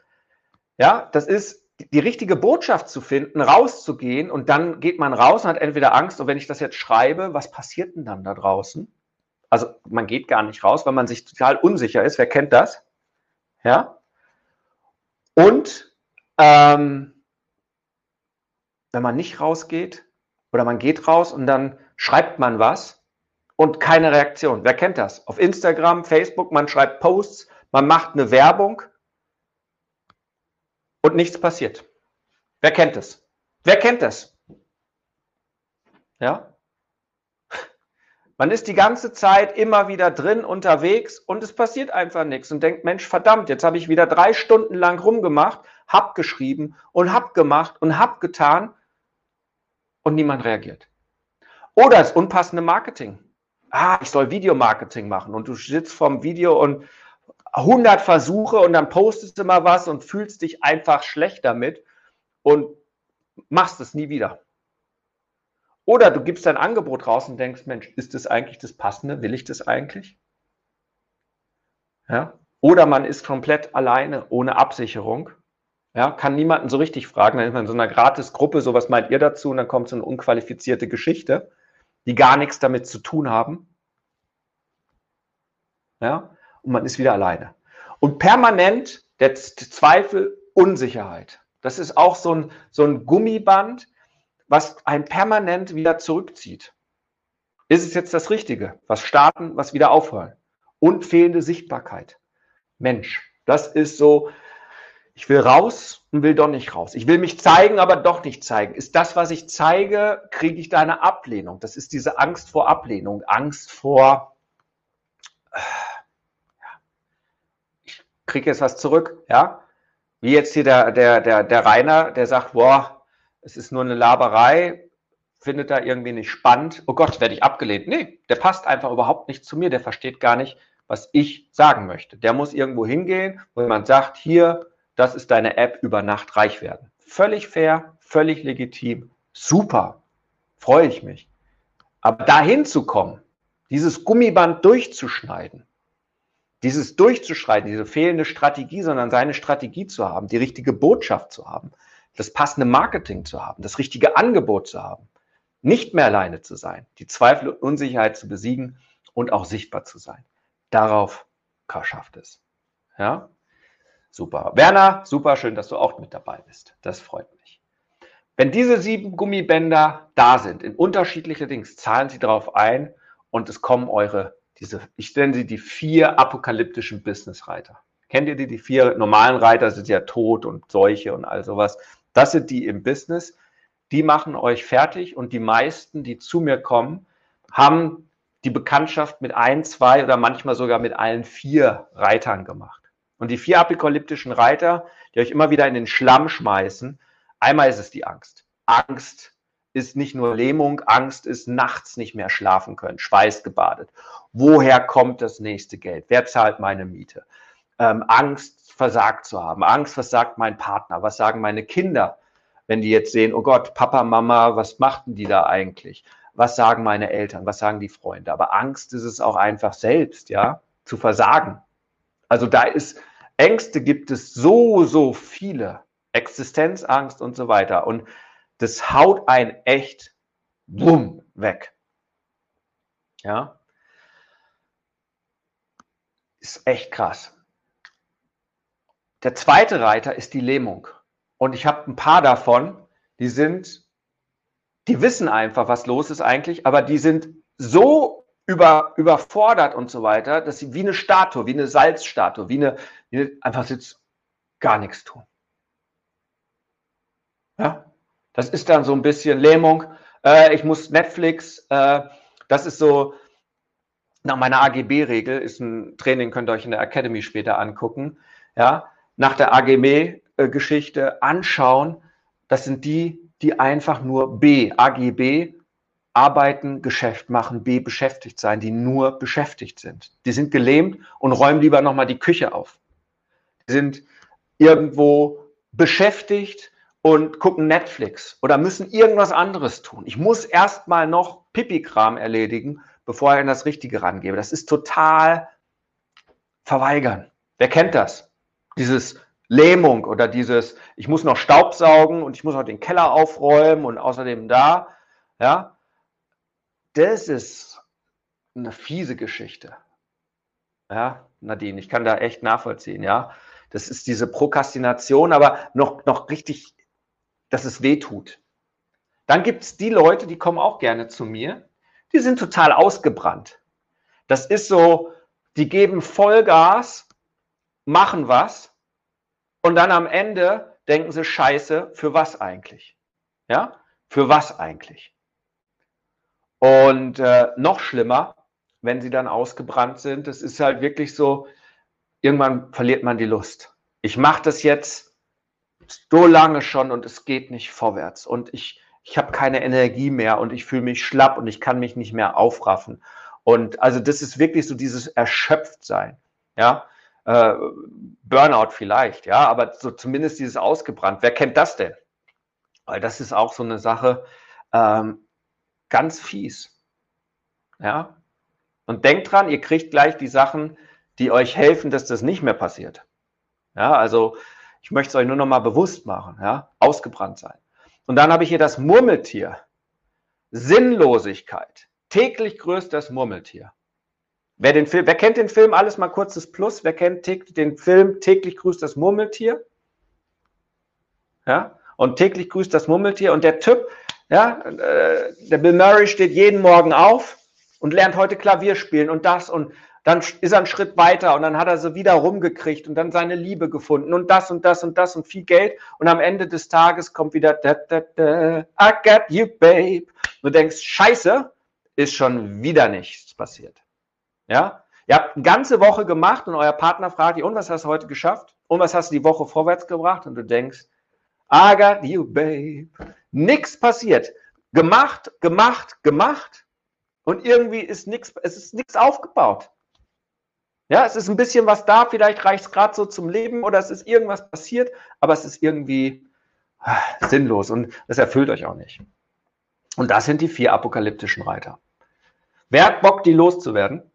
S3: Ja, das ist die richtige Botschaft zu finden, rauszugehen und dann geht man raus und hat entweder Angst, und wenn ich das jetzt schreibe, was passiert denn dann da draußen? Also man geht gar nicht raus, weil man sich total unsicher ist. Wer kennt das? Ja. Und ähm, wenn man nicht rausgeht oder man geht raus und dann schreibt man was und keine Reaktion. Wer kennt das? Auf Instagram, Facebook, man schreibt Posts, man macht eine Werbung und nichts passiert. Wer kennt es? Wer kennt das? Ja? Man ist die ganze Zeit immer wieder drin unterwegs und es passiert einfach nichts und denkt, Mensch, verdammt, jetzt habe ich wieder drei Stunden lang rumgemacht, hab geschrieben und hab gemacht und hab getan und niemand reagiert. Oder das unpassende Marketing. Ah, ich soll Videomarketing machen und du sitzt vorm Video und 100 Versuche und dann postest du mal was und fühlst dich einfach schlecht damit und machst es nie wieder. Oder du gibst dein Angebot raus und denkst, Mensch, ist das eigentlich das Passende? Will ich das eigentlich? Ja? Oder man ist komplett alleine, ohne Absicherung. Ja, kann niemanden so richtig fragen. Dann ist man in so einer Gratis-Gruppe, so was meint ihr dazu? Und dann kommt so eine unqualifizierte Geschichte, die gar nichts damit zu tun haben. Ja, und man ist wieder alleine. Und permanent der Zweifel, Unsicherheit. Das ist auch so ein, so ein Gummiband, was einen permanent wieder zurückzieht. Ist es jetzt das Richtige? Was starten, was wieder aufhören? Und fehlende Sichtbarkeit. Mensch, das ist so, ich will raus und will doch nicht raus. Ich will mich zeigen, aber doch nicht zeigen. Ist das, was ich zeige, kriege ich da eine Ablehnung? Das ist diese Angst vor Ablehnung, Angst vor, ich kriege jetzt was zurück, ja? Wie jetzt hier der, der, der, der Rainer, der sagt, boah, es ist nur eine Laberei, findet da irgendwie nicht spannend. Oh Gott, werde ich abgelehnt. Nee, der passt einfach überhaupt nicht zu mir. Der versteht gar nicht, was ich sagen möchte. Der muss irgendwo hingehen, wo jemand sagt, hier, das ist deine App, über Nacht reich werden. Völlig fair, völlig legitim, super, freue ich mich. Aber dahin zu kommen, dieses Gummiband durchzuschneiden, dieses durchzuschreiten, diese fehlende Strategie, sondern seine Strategie zu haben, die richtige Botschaft zu haben, das passende Marketing zu haben, das richtige Angebot zu haben, nicht mehr alleine zu sein, die Zweifel und Unsicherheit zu besiegen und auch sichtbar zu sein. Darauf schafft es. Ja? Super. Werner, super schön, dass du auch mit dabei bist. Das freut mich. Wenn diese sieben Gummibänder da sind, in unterschiedliche Dings, zahlen sie darauf ein und es kommen eure diese, ich nenne sie die vier apokalyptischen Businessreiter. Kennt ihr die? Die vier normalen Reiter sind ja Tod und Seuche und all sowas. Das sind die im Business. Die machen euch fertig und die meisten, die zu mir kommen, haben die Bekanntschaft mit ein, zwei oder manchmal sogar mit allen vier Reitern gemacht. Und die vier apokalyptischen Reiter, die euch immer wieder in den Schlamm schmeißen, einmal ist es die Angst. Angst ist nicht nur Lähmung, Angst ist nachts nicht mehr schlafen können, schweißgebadet. Woher kommt das nächste Geld? Wer zahlt meine Miete? Ähm, Angst, versagt zu haben. Angst, was sagt mein Partner? Was sagen meine Kinder, wenn die jetzt sehen, oh Gott, Papa, Mama, was machten die da eigentlich? Was sagen meine Eltern? Was sagen die Freunde? Aber Angst ist es auch einfach selbst, ja, zu versagen. Also da ist, Ängste gibt es so, so viele. Existenzangst und so weiter. Und das haut ein echt bumm weg. Ja. Ist echt krass. Der zweite Reiter ist die Lähmung. Und ich habe ein paar davon, die sind, die wissen einfach, was los ist eigentlich, aber die sind so über, überfordert und so weiter, dass sie wie eine Statue, wie eine Salzstatue, wie eine, wie eine einfach jetzt gar nichts tun. Ja? Das ist dann so ein bisschen Lähmung. äh, ich muss Netflix, äh, das ist so, nach meiner AGB-Regel, ist ein Training, könnt ihr euch in der Academy später angucken, ja, nach der AGB-Geschichte anschauen, das sind die, die einfach nur B, AGB, arbeiten, Geschäft machen, B, beschäftigt sein, die nur beschäftigt sind. Die sind gelähmt und räumen lieber nochmal die Küche auf. Die sind irgendwo beschäftigt und gucken Netflix oder müssen irgendwas anderes tun. Ich muss erstmal noch Pipi-Kram erledigen, bevor ich an das Richtige rangebe. Das ist total verweigern. Wer kennt das? Dieses Lähmung oder dieses, ich muss noch Staub saugen und ich muss noch den Keller aufräumen und außerdem da, ja. Das ist eine fiese Geschichte. Ja, Nadine, ich kann da echt nachvollziehen, ja. Das ist diese Prokrastination, aber noch, noch richtig dass es weh tut. Dann gibt es die Leute, die kommen auch gerne zu mir, die sind total ausgebrannt. Das ist so, die geben Vollgas, machen was und dann am Ende denken sie, scheiße, für was eigentlich? Ja, für was eigentlich? Und äh, noch schlimmer, wenn sie dann ausgebrannt sind, das ist halt wirklich so, irgendwann verliert man die Lust. Ich mache das jetzt so lange schon und es geht nicht vorwärts und ich, ich habe keine Energie mehr und ich fühle mich schlapp und ich kann mich nicht mehr aufraffen. Und also das ist wirklich so dieses Erschöpftsein, ja. Äh, Burnout vielleicht, ja, aber so zumindest dieses ausgebrannt. Wer kennt das denn? Weil das ist auch so eine Sache, ähm, ganz fies. Ja. Und denkt dran, ihr kriegt gleich die Sachen, die euch helfen, dass das nicht mehr passiert. Ja, also ich möchte es euch nur noch mal bewusst machen, ja, ausgebrannt sein. Und dann habe ich hier das Murmeltier. Sinnlosigkeit. Täglich grüßt das Murmeltier. Wer, den Film, wer kennt den Film? Alles mal kurzes Plus. Wer kennt den Film Täglich grüßt das Murmeltier? Ja, und täglich grüßt das Murmeltier. Und der Typ, ja, äh, der Bill Murray steht jeden Morgen auf und lernt heute Klavier spielen und das und dann ist er einen Schritt weiter und dann hat er sie wieder rumgekriegt und dann seine Liebe gefunden und das und das und das und viel Geld und am Ende des Tages kommt wieder da, da, da, I got you, babe. Und du denkst, scheiße, ist schon wieder nichts passiert. Ja? Ihr habt eine ganze Woche gemacht und euer Partner fragt dich, und was hast du heute geschafft? Und was hast du die Woche vorwärts gebracht? Und du denkst, I got you, babe. Nichts passiert. Gemacht, gemacht, gemacht. Und irgendwie ist nichts, es ist nichts aufgebaut. Ja, es ist ein bisschen was da, vielleicht reicht es gerade so zum Leben oder es ist irgendwas passiert, aber es ist irgendwie ah, sinnlos und es erfüllt euch auch nicht. Und das sind die vier apokalyptischen Reiter. Wer hat Bock, die loszuwerden?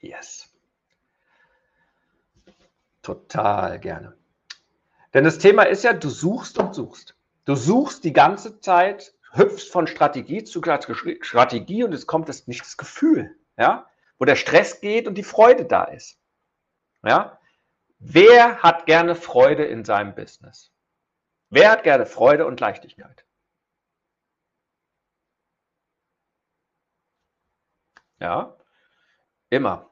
S3: Yes. Total gerne. Denn das Thema ist ja, du suchst und suchst. Du suchst die ganze Zeit hüpfst von Strategie zu Strategie und es kommt das, nicht Gefühl, ja, wo der Stress geht und die Freude da ist. Ja? Wer hat gerne Freude in seinem Business? Wer hat gerne Freude und Leichtigkeit? Ja, immer.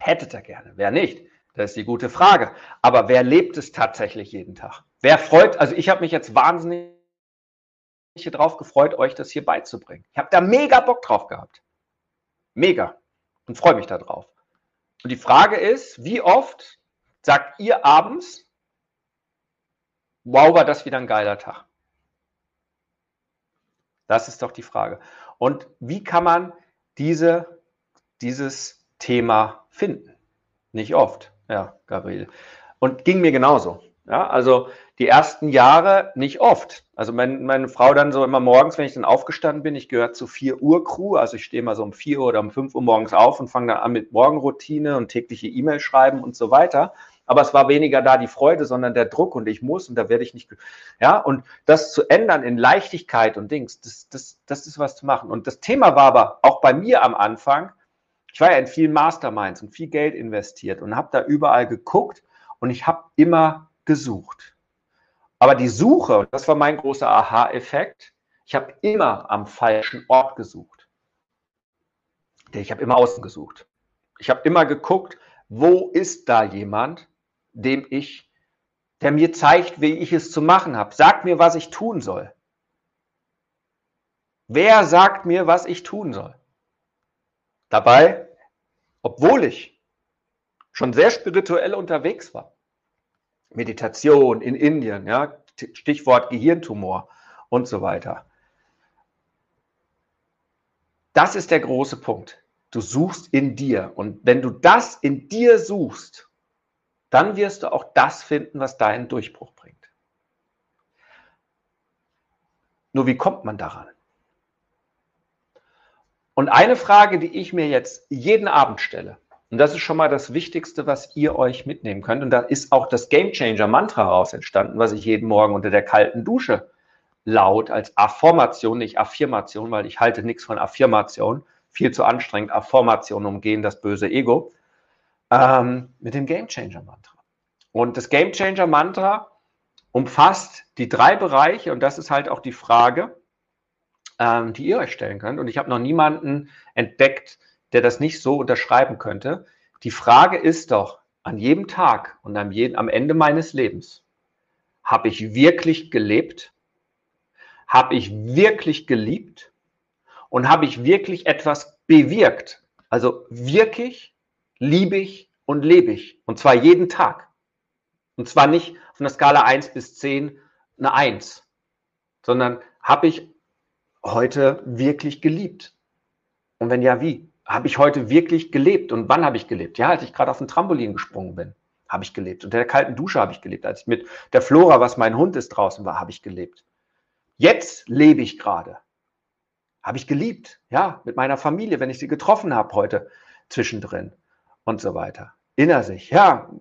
S3: Hättet ihr gerne. Wer nicht? Das ist die gute Frage. Aber wer lebt es tatsächlich jeden Tag? Wer freut, also ich habe mich jetzt wahnsinnig hier drauf gefreut, euch das hier beizubringen. Ich habe da mega Bock drauf gehabt. Mega. Und freue mich darauf. Und die Frage ist, wie oft sagt ihr abends, wow, war das wieder ein geiler Tag? Das ist doch die Frage. Und wie kann man diese, dieses Thema finden? Nicht oft, ja, Gabriel. Und ging mir genauso. Ja, also die ersten Jahre nicht oft. Also mein, meine Frau dann so immer morgens, wenn ich dann aufgestanden bin, ich gehöre zu 4 Uhr Crew, also ich stehe mal so um 4 Uhr oder um 5 Uhr morgens auf und fange dann an mit Morgenroutine und tägliche E-Mail schreiben und so weiter. Aber es war weniger da die Freude, sondern der Druck und ich muss und da werde ich nicht, ja, und das zu ändern in Leichtigkeit und Dings, das, das, das ist was zu machen. Und das Thema war aber auch bei mir am Anfang, ich war ja in vielen Masterminds und viel Geld investiert und habe da überall geguckt und ich habe immer gesucht. Aber die Suche, das war mein großer Aha-Effekt, ich habe immer am falschen Ort gesucht. Ich habe immer außen gesucht. Ich habe immer geguckt, wo ist da jemand, dem ich, der mir zeigt, wie ich es zu machen habe. Sagt mir, was ich tun soll. Wer sagt mir, was ich tun soll? Dabei, obwohl ich schon sehr spirituell unterwegs war, Meditation in Indien, ja, Stichwort Gehirntumor und so weiter. Das ist der große Punkt. Du suchst in dir. Und wenn du das in dir suchst, dann wirst du auch das finden, was deinen Durchbruch bringt. Nur wie kommt man daran? Und eine Frage, die ich mir jetzt jeden Abend stelle, und das ist schon mal das Wichtigste, was ihr euch mitnehmen könnt. Und da ist auch das Game Changer Mantra raus entstanden, was ich jeden Morgen unter der kalten Dusche laut als Affirmation, nicht Affirmation, weil ich halte nichts von Affirmation, viel zu anstrengend, Affirmation umgehen das böse Ego, ähm, mit dem Game Changer Mantra. Und das Game Changer Mantra umfasst die drei Bereiche und das ist halt auch die Frage, ähm, die ihr euch stellen könnt. Und ich habe noch niemanden entdeckt, der das nicht so unterschreiben könnte. Die Frage ist doch an jedem Tag und am, jeden, am Ende meines Lebens, habe ich wirklich gelebt? Habe ich wirklich geliebt? Und habe ich wirklich etwas bewirkt? Also wirklich, liebe ich und lebe ich. Und zwar jeden Tag. Und zwar nicht von der Skala 1 bis 10 eine 1, sondern habe ich heute wirklich geliebt? Und wenn ja, wie? habe ich heute wirklich gelebt? Und wann habe ich gelebt? Ja, als ich gerade auf den Trampolin gesprungen bin, habe ich gelebt. Unter der kalten Dusche habe ich gelebt. Als ich mit der Flora, was mein Hund ist, draußen war, habe ich gelebt. Jetzt lebe ich gerade. Habe ich geliebt. Ja, mit meiner Familie, wenn ich sie getroffen habe heute zwischendrin und so weiter. Inner sich. Ja,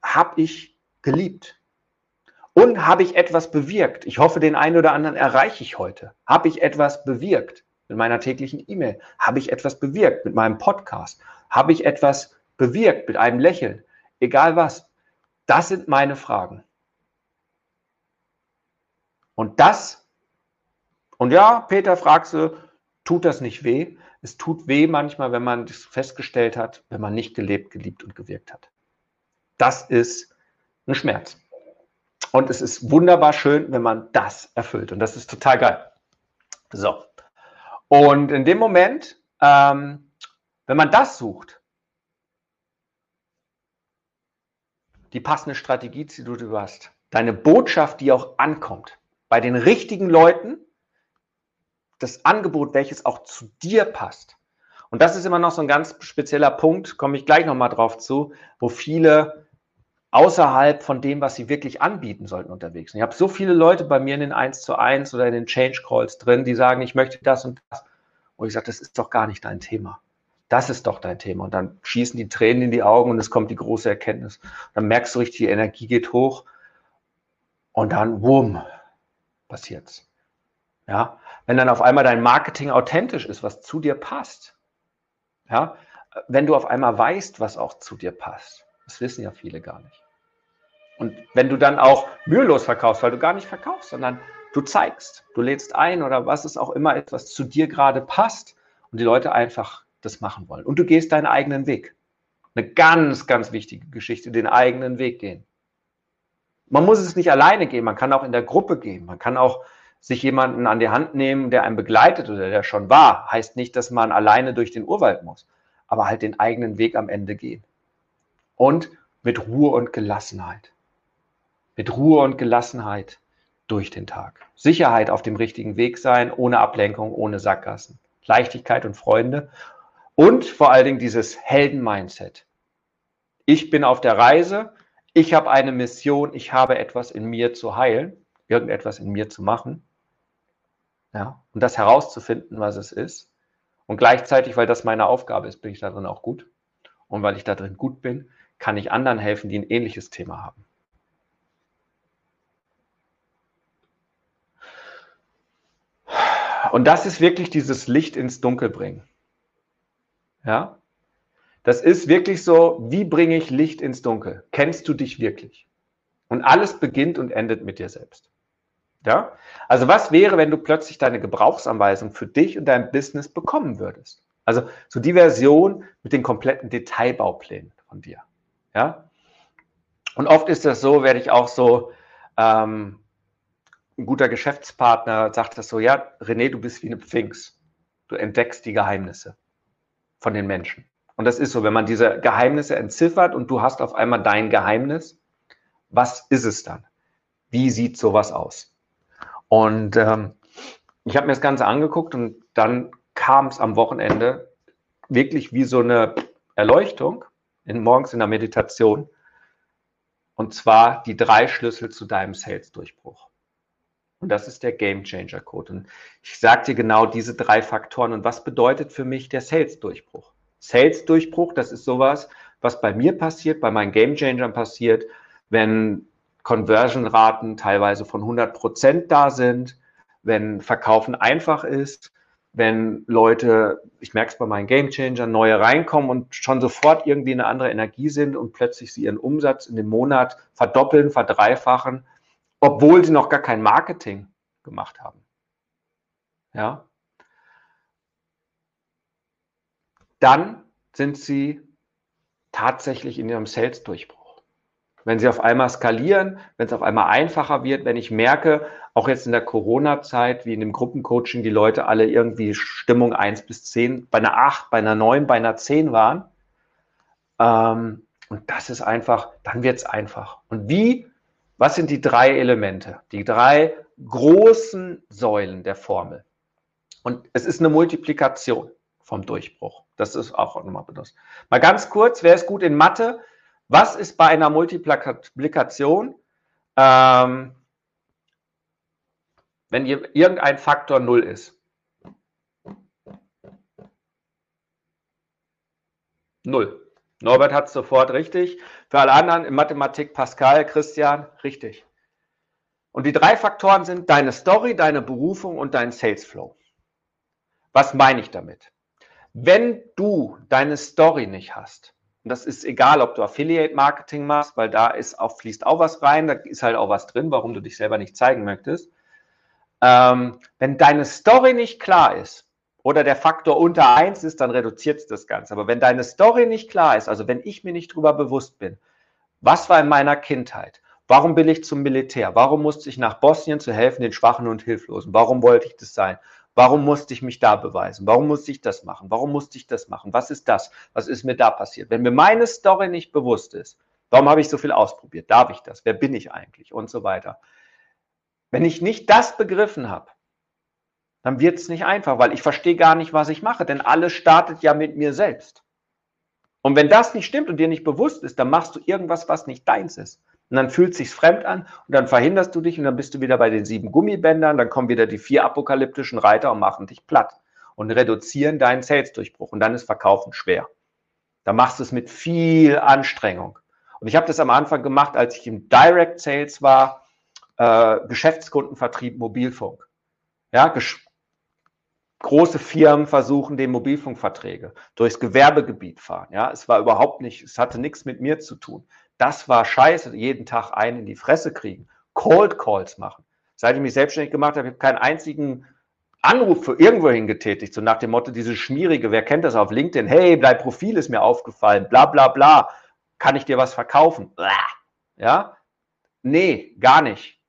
S3: habe ich geliebt. Und habe ich etwas bewirkt? Ich hoffe, den einen oder anderen erreiche ich heute. Habe ich etwas bewirkt? mit meiner täglichen E-Mail? Habe ich etwas bewirkt mit meinem Podcast? Habe ich etwas bewirkt mit einem Lächeln? Egal was. Das sind meine Fragen. Und das, und ja, Peter, fragst du, tut das nicht weh? Es tut weh manchmal, wenn man das festgestellt hat, wenn man nicht gelebt, geliebt und gewirkt hat. Das ist ein Schmerz. Und es ist wunderbar schön, wenn man das erfüllt. Und das ist total geil. So, und in dem Moment, ähm, wenn man das sucht, die passende Strategie, die du hast, deine Botschaft, die auch ankommt, bei den richtigen Leuten, das Angebot, welches auch zu dir passt. Und das ist immer noch so ein ganz spezieller Punkt, komme ich gleich nochmal drauf zu, wo viele außerhalb von dem, was sie wirklich anbieten sollten, unterwegs sind. Ich habe so viele Leute bei mir in den 1 zu 1 oder in den Change Calls drin, die sagen, ich möchte das und das. Und ich sage, das ist doch gar nicht dein Thema. Das ist doch dein Thema. Und dann schießen die Tränen in die Augen und es kommt die große Erkenntnis. Dann merkst du richtig, die Energie geht hoch und dann, wumm, passiert's. Ja, wenn dann auf einmal dein Marketing authentisch ist, was zu dir passt. Ja, wenn du auf einmal weißt, was auch zu dir passt. Das wissen ja viele gar nicht. Und wenn du dann auch mühelos verkaufst, weil du gar nicht verkaufst, sondern du zeigst, du lädst ein oder was es auch immer ist, was zu dir gerade passt und die Leute einfach das machen wollen. Und du gehst deinen eigenen Weg. Eine ganz, ganz wichtige Geschichte, den eigenen Weg gehen. Man muss es nicht alleine gehen, man kann auch in der Gruppe gehen, man kann auch sich jemanden an die Hand nehmen, der einen begleitet oder der schon war. Heißt nicht, dass man alleine durch den Urwald muss, aber halt den eigenen Weg am Ende gehen. Und mit Ruhe und Gelassenheit mit Ruhe und Gelassenheit durch den Tag. Sicherheit auf dem richtigen Weg sein, ohne Ablenkung, ohne Sackgassen. Leichtigkeit und Freunde. Und vor allen Dingen dieses Helden-Mindset. Ich bin auf der Reise, ich habe eine Mission, ich habe etwas in mir zu heilen, irgendetwas in mir zu machen. Ja, und das herauszufinden, was es ist. Und gleichzeitig, weil das meine Aufgabe ist, bin ich darin auch gut. Und weil ich darin gut bin, kann ich anderen helfen, die ein ähnliches Thema haben. Und das ist wirklich dieses Licht ins Dunkel bringen. Ja? Das ist wirklich so, wie bringe ich Licht ins Dunkel? Kennst du dich wirklich? Und alles beginnt und endet mit dir selbst. Ja? Also was wäre, wenn du plötzlich deine Gebrauchsanweisung für dich und dein Business bekommen würdest? Also so die Version mit den kompletten Detailbauplänen von dir. Ja? Und oft ist das so, werde ich auch so, ähm, ein guter Geschäftspartner sagt das so, ja, René, du bist wie eine Pfingst. Du entdeckst die Geheimnisse von den Menschen. Und das ist so, wenn man diese Geheimnisse entziffert und du hast auf einmal dein Geheimnis, was ist es dann? Wie sieht sowas aus? Und ähm, ich habe mir das Ganze angeguckt und dann kam es am Wochenende wirklich wie so eine Erleuchtung in, morgens in der Meditation. Und zwar die drei Schlüssel zu deinem Sales-Durchbruch. Und das ist der Game Changer Code. Und ich dir genau diese drei Faktoren. Und was bedeutet für mich der Sales-Durchbruch? Sales-Durchbruch, das ist sowas, was bei mir passiert, bei meinen Game Changern passiert, wenn Conversion-Raten teilweise von 100 Prozent da sind, wenn Verkaufen einfach ist, wenn Leute, ich merke es bei meinen Game Changern, neue reinkommen und schon sofort irgendwie eine andere Energie sind und plötzlich sie ihren Umsatz in dem Monat verdoppeln, verdreifachen, obwohl sie noch gar kein Marketing gemacht haben. Ja. Dann sind sie tatsächlich in ihrem Sales-Durchbruch. Wenn sie auf einmal skalieren, wenn es auf einmal einfacher wird, wenn ich merke, auch jetzt in der Corona-Zeit, wie in dem Gruppencoaching, die Leute alle irgendwie Stimmung 1 bis 10, bei einer 8, bei einer 9, bei einer 10 waren. Ähm, und das ist einfach, dann wird es einfach. Und wie, was sind die drei Elemente, die drei großen Säulen der Formel? Und es ist eine Multiplikation vom Durchbruch. Das ist auch nochmal benutzt. Mal ganz kurz, wer ist gut in Mathe? Was ist bei einer Multiplikation? Ähm, wenn irgendein Faktor 0 ist. Null. Norbert hat es sofort richtig. Für alle anderen in Mathematik Pascal, Christian, richtig. Und die drei Faktoren sind deine Story, deine Berufung und dein Sales Flow. Was meine ich damit? Wenn du deine Story nicht hast, und das ist egal, ob du Affiliate Marketing machst, weil da ist auch, fließt auch was rein, da ist halt auch was drin, warum du dich selber nicht zeigen möchtest. Ähm, wenn deine Story nicht klar ist oder der Faktor unter eins ist, dann reduziert es das Ganze. Aber wenn deine Story nicht klar ist, also wenn ich mir nicht darüber bewusst bin, was war in meiner Kindheit? Warum bin ich zum Militär? Warum musste ich nach Bosnien zu helfen, den Schwachen und Hilflosen? Warum wollte ich das sein? Warum musste ich mich da beweisen? Warum musste ich das machen? Warum musste ich das machen? Was ist das? Was ist mir da passiert? Wenn mir meine Story nicht bewusst ist, warum habe ich so viel ausprobiert? Darf ich das? Wer bin ich eigentlich? Und so weiter. Wenn ich nicht das begriffen habe, dann wird es nicht einfach, weil ich verstehe gar nicht, was ich mache, denn alles startet ja mit mir selbst. Und wenn das nicht stimmt und dir nicht bewusst ist, dann machst du irgendwas, was nicht deins ist. Und dann fühlt es sich fremd an und dann verhinderst du dich und dann bist du wieder bei den sieben Gummibändern, dann kommen wieder die vier apokalyptischen Reiter und machen dich platt und reduzieren deinen Sales-Durchbruch und dann ist Verkaufen schwer. Da machst du es mit viel Anstrengung. Und ich habe das am Anfang gemacht, als ich im Direct Sales war, äh, Geschäftskundenvertrieb Mobilfunk. Ja, große Firmen versuchen, den Mobilfunkverträge durchs Gewerbegebiet fahren. Ja, es war überhaupt nicht, es hatte nichts mit mir zu tun. Das war scheiße, jeden Tag einen in die Fresse kriegen, Cold Calls machen. Seit ich mich selbstständig gemacht habe, habe ich keinen einzigen Anruf für irgendwohin getätigt, so nach dem Motto, diese schmierige, wer kennt das auf LinkedIn? Hey, dein Profil ist mir aufgefallen, bla bla bla. Kann ich dir was verkaufen? Ja? Nee, gar nicht.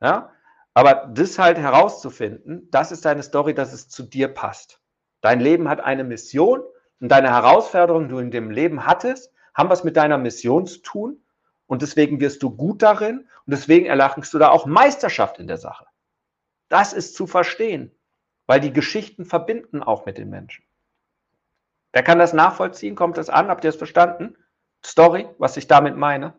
S3: Ja? Aber das halt herauszufinden, das ist deine Story, dass es zu dir passt. Dein Leben hat eine Mission und deine Herausforderungen, die du in dem Leben hattest, haben was mit deiner Mission zu tun und deswegen wirst du gut darin und deswegen erlangst du da auch Meisterschaft in der Sache. Das ist zu verstehen, weil die Geschichten verbinden auch mit den Menschen. Wer kann das nachvollziehen? Kommt das an? Habt ihr es verstanden? Story, was ich damit meine?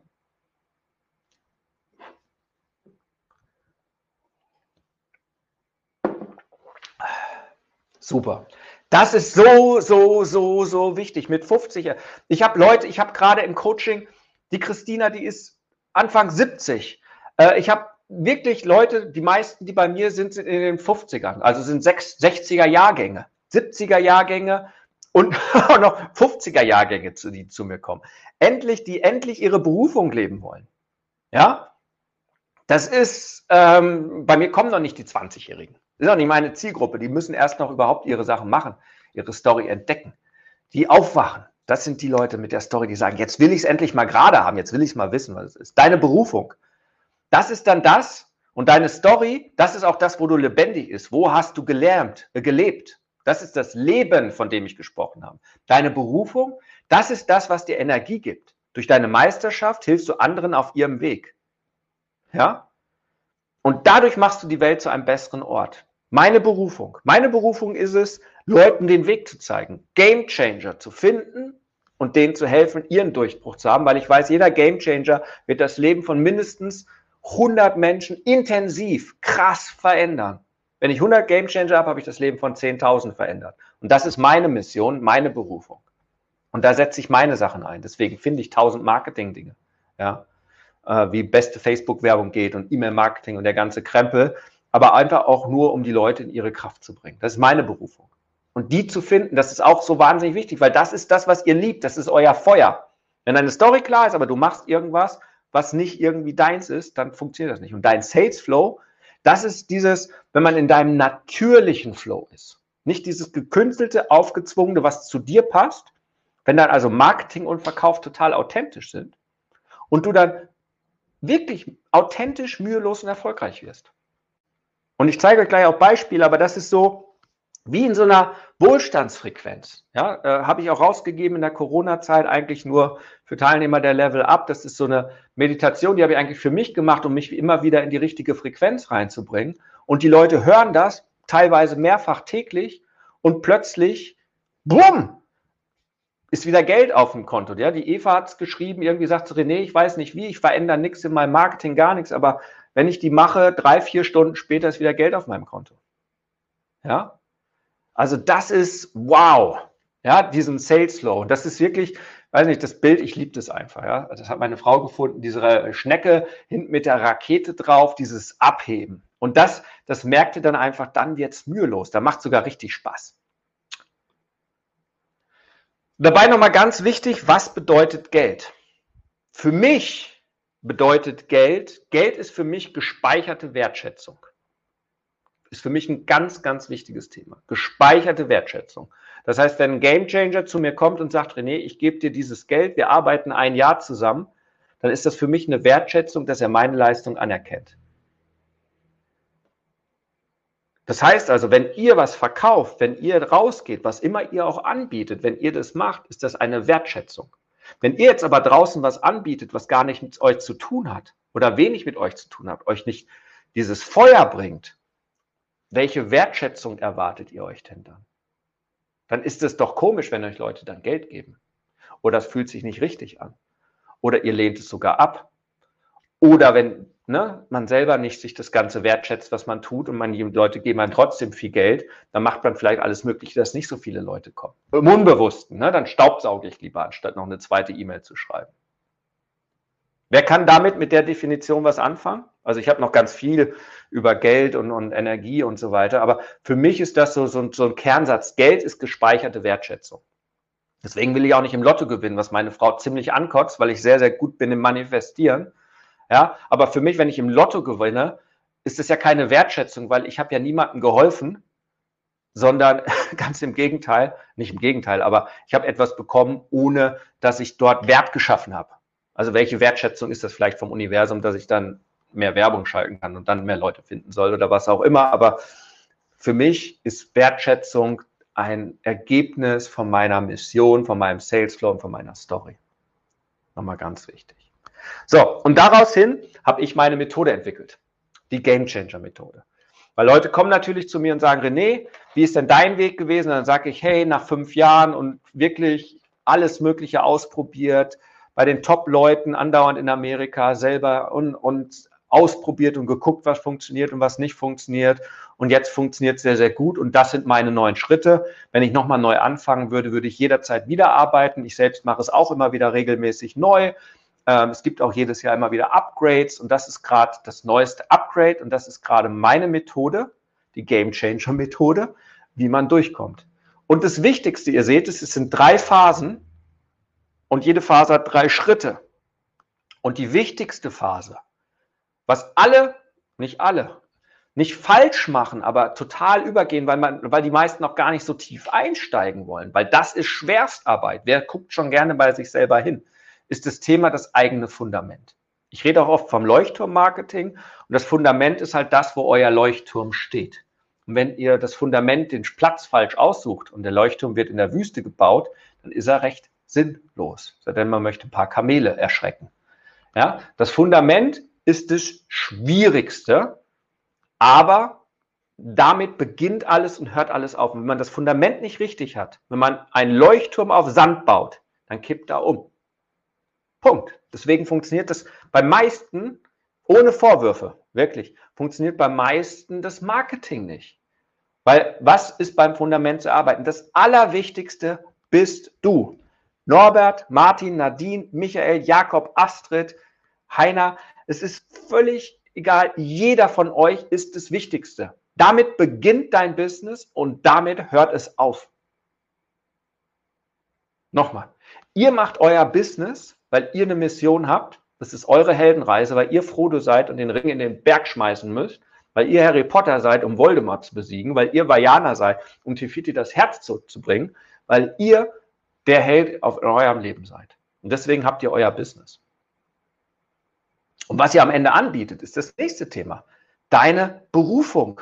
S3: Super. Das ist so, so, so, so wichtig mit 50. Ich habe Leute, ich habe gerade im Coaching, die Christina, die ist Anfang 70. Äh, ich habe wirklich Leute, die meisten, die bei mir sind, sind in den 50ern, also sind 60er Jahrgänge, 70er Jahrgänge und auch noch 50er Jahrgänge, die zu mir kommen. Endlich, die endlich ihre Berufung leben wollen. Ja, das ist, ähm, bei mir kommen noch nicht die 20-Jährigen. Ist auch nicht meine Zielgruppe. Die müssen erst noch überhaupt ihre Sachen machen, ihre Story entdecken. Die aufwachen. Das sind die Leute mit der Story, die sagen, jetzt will ich es endlich mal gerade haben, jetzt will ich es mal wissen, was es ist. Deine Berufung. Das ist dann das und deine Story, das ist auch das, wo du lebendig ist. Wo hast du gelernt, äh, gelebt? Das ist das Leben, von dem ich gesprochen habe. Deine Berufung, das ist das, was dir Energie gibt. Durch deine Meisterschaft hilfst du anderen auf ihrem Weg. Ja? Und dadurch machst du die Welt zu einem besseren Ort. Meine Berufung. Meine Berufung ist es, Leuten den Weg zu zeigen, Game Changer zu finden und denen zu helfen, ihren Durchbruch zu haben, weil ich weiß, jeder Game Changer wird das Leben von mindestens 100 Menschen intensiv, krass verändern. Wenn ich 100 Game Changer habe, habe ich das Leben von 10.000 verändert. Und das ist meine Mission, meine Berufung. Und da setze ich meine Sachen ein. Deswegen finde ich 1000 Marketing-Dinge. Ja, äh, wie beste Facebook-Werbung geht und E-Mail-Marketing und der ganze Krempel aber einfach auch nur, um die Leute in ihre Kraft zu bringen. Das ist meine Berufung. Und die zu finden, das ist auch so wahnsinnig wichtig, weil das ist das, was ihr liebt. Das ist euer Feuer. Wenn deine Story klar ist, aber du machst irgendwas, was nicht irgendwie deins ist, dann funktioniert das nicht. Und dein Sales Flow, das ist dieses, wenn man in deinem natürlichen Flow ist. Nicht dieses gekünstelte, aufgezwungene, was zu dir passt. Wenn dann also Marketing und Verkauf total authentisch sind und du dann wirklich authentisch, mühelos und erfolgreich wirst. Und ich zeige euch gleich auch Beispiele, aber das ist so wie in so einer Wohlstandsfrequenz. Ja, äh, habe ich auch rausgegeben in der Corona-Zeit eigentlich nur für Teilnehmer der Level Up. Das ist so eine Meditation, die habe ich eigentlich für mich gemacht, um mich immer wieder in die richtige Frequenz reinzubringen. Und die Leute hören das teilweise mehrfach täglich und plötzlich, bumm, ist wieder Geld auf dem Konto. Ja, die Eva hat es geschrieben, irgendwie sagt zu René, ich weiß nicht wie, ich verändere nichts in meinem Marketing, gar nichts, aber wenn ich die mache, drei, vier Stunden später ist wieder Geld auf meinem Konto. Ja? Also das ist wow. Ja, diesen Sales Flow. Das ist wirklich, weiß nicht, das Bild, ich liebe das einfach. Ja? Das hat meine Frau gefunden, diese Schnecke hinten mit der Rakete drauf, dieses Abheben. Und das, das merkte dann einfach, dann es mühelos. Da macht sogar richtig Spaß. Dabei nochmal ganz wichtig, was bedeutet Geld? Für mich bedeutet Geld. Geld ist für mich gespeicherte Wertschätzung. Ist für mich ein ganz, ganz wichtiges Thema. Gespeicherte Wertschätzung. Das heißt, wenn ein Gamechanger zu mir kommt und sagt, René, ich gebe dir dieses Geld, wir arbeiten ein Jahr zusammen, dann ist das für mich eine Wertschätzung, dass er meine Leistung anerkennt. Das heißt also, wenn ihr was verkauft, wenn ihr rausgeht, was immer ihr auch anbietet, wenn ihr das macht, ist das eine Wertschätzung. Wenn ihr jetzt aber draußen was anbietet, was gar nicht mit euch zu tun hat oder wenig mit euch zu tun hat, euch nicht dieses Feuer bringt, welche Wertschätzung erwartet ihr euch denn dann? Dann ist es doch komisch, wenn euch Leute dann Geld geben. Oder es fühlt sich nicht richtig an. Oder ihr lehnt es sogar ab. Oder wenn ne, man selber nicht sich das Ganze wertschätzt, was man tut und man, die Leute geben einem trotzdem viel Geld, dann macht man vielleicht alles Mögliche, dass nicht so viele Leute kommen. Im Unbewussten, ne, dann staubsauge ich lieber, anstatt noch eine zweite E-Mail zu schreiben. Wer kann damit mit der Definition was anfangen? Also ich habe noch ganz viel über Geld und, und, Energie und so weiter, aber für mich ist das so, so, so ein Kernsatz. Geld ist gespeicherte Wertschätzung. Deswegen will ich auch nicht im Lotto gewinnen, was meine Frau ziemlich ankotzt, weil ich sehr, sehr gut bin im Manifestieren. Ja, aber für mich, wenn ich im Lotto gewinne, ist es ja keine Wertschätzung, weil ich habe ja niemandem geholfen, sondern ganz im Gegenteil, nicht im Gegenteil, aber ich habe etwas bekommen, ohne dass ich dort Wert geschaffen habe. Also welche Wertschätzung ist das vielleicht vom Universum, dass ich dann mehr Werbung schalten kann und dann mehr Leute finden soll oder was auch immer. Aber für mich ist Wertschätzung ein Ergebnis von meiner Mission, von meinem Salesflow und von meiner Story. Nochmal ganz wichtig. So, und daraus hin habe ich meine Methode entwickelt, die Game Changer Methode. Weil Leute kommen natürlich zu mir und sagen, René, wie ist denn dein Weg gewesen? Und dann sage ich, hey, nach fünf Jahren und wirklich alles Mögliche ausprobiert, bei den Top-Leuten andauernd in Amerika selber und, und ausprobiert und geguckt, was funktioniert und was nicht funktioniert. Und jetzt funktioniert es sehr, sehr gut. Und das sind meine neuen Schritte. Wenn ich nochmal neu anfangen würde, würde ich jederzeit wieder arbeiten. Ich selbst mache es auch immer wieder regelmäßig neu. Ähm, es gibt auch jedes Jahr immer wieder Upgrades und das ist gerade das neueste Upgrade und das ist gerade meine Methode, die Game Changer Methode, wie man durchkommt. Und das Wichtigste, ihr seht es, es sind drei Phasen und jede Phase hat drei Schritte. Und die wichtigste Phase, was alle, nicht alle, nicht falsch machen, aber total übergehen, weil, man, weil die meisten noch gar nicht so tief einsteigen wollen, weil das ist Schwerstarbeit. Wer guckt schon gerne bei sich selber hin? Ist das Thema das eigene Fundament. Ich rede auch oft vom Leuchtturmmarketing und das Fundament ist halt das, wo euer Leuchtturm steht. Und wenn ihr das Fundament, den Platz falsch aussucht und der Leuchtturm wird in der Wüste gebaut, dann ist er recht sinnlos, denn man möchte ein paar Kamele erschrecken. Ja, das Fundament ist das Schwierigste, aber damit beginnt alles und hört alles auf. Und wenn man das Fundament nicht richtig hat, wenn man einen Leuchtturm auf Sand baut, dann kippt er um. Punkt. Deswegen funktioniert das bei meisten ohne Vorwürfe, wirklich, funktioniert bei meisten das Marketing nicht. Weil was ist beim Fundament zu arbeiten? Das Allerwichtigste bist du. Norbert, Martin, Nadine, Michael, Jakob, Astrid, Heiner. Es ist völlig egal. Jeder von euch ist das Wichtigste. Damit beginnt dein Business und damit hört es auf. Nochmal. Ihr macht euer Business, weil ihr eine Mission habt. Das ist eure Heldenreise, weil ihr Frodo seid und den Ring in den Berg schmeißen müsst. Weil ihr Harry Potter seid, um Voldemort zu besiegen. Weil ihr Vajana seid, um Tifiti das Herz zurückzubringen. Weil ihr der Held auf eurem Leben seid. Und deswegen habt ihr euer Business. Und was ihr am Ende anbietet, ist das nächste Thema. Deine Berufung.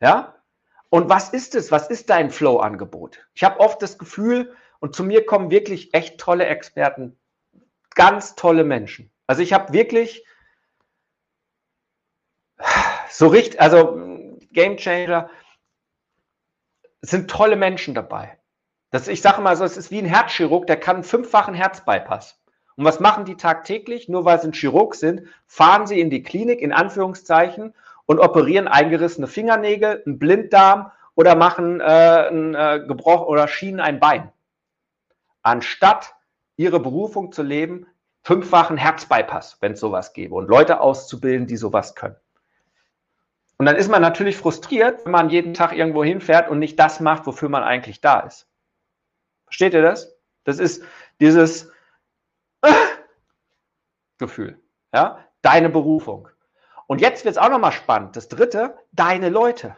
S3: Ja? Und was ist es? Was ist dein Flow-Angebot? Ich habe oft das Gefühl, und zu mir kommen wirklich echt tolle Experten, ganz tolle Menschen. Also ich habe wirklich so richtig, also Game Changer, sind tolle Menschen dabei. Das, ich sage mal so, es ist wie ein Herzchirurg, der kann einen fünffachen Herzbypass. Und was machen die tagtäglich? Nur weil sie ein Chirurg sind, fahren sie in die Klinik, in Anführungszeichen, und operieren eingerissene Fingernägel, einen Blinddarm oder machen äh, ein äh, Gebroch oder schienen ein Bein. Anstatt ihre Berufung zu leben, fünffachen Herzbypass, wenn es sowas gäbe, und Leute auszubilden, die sowas können. Und dann ist man natürlich frustriert, wenn man jeden Tag irgendwo hinfährt und nicht das macht, wofür man eigentlich da ist. Versteht ihr das? Das ist dieses äh, Gefühl. Ja? Deine Berufung. Und jetzt wird es auch nochmal spannend. Das dritte, deine Leute.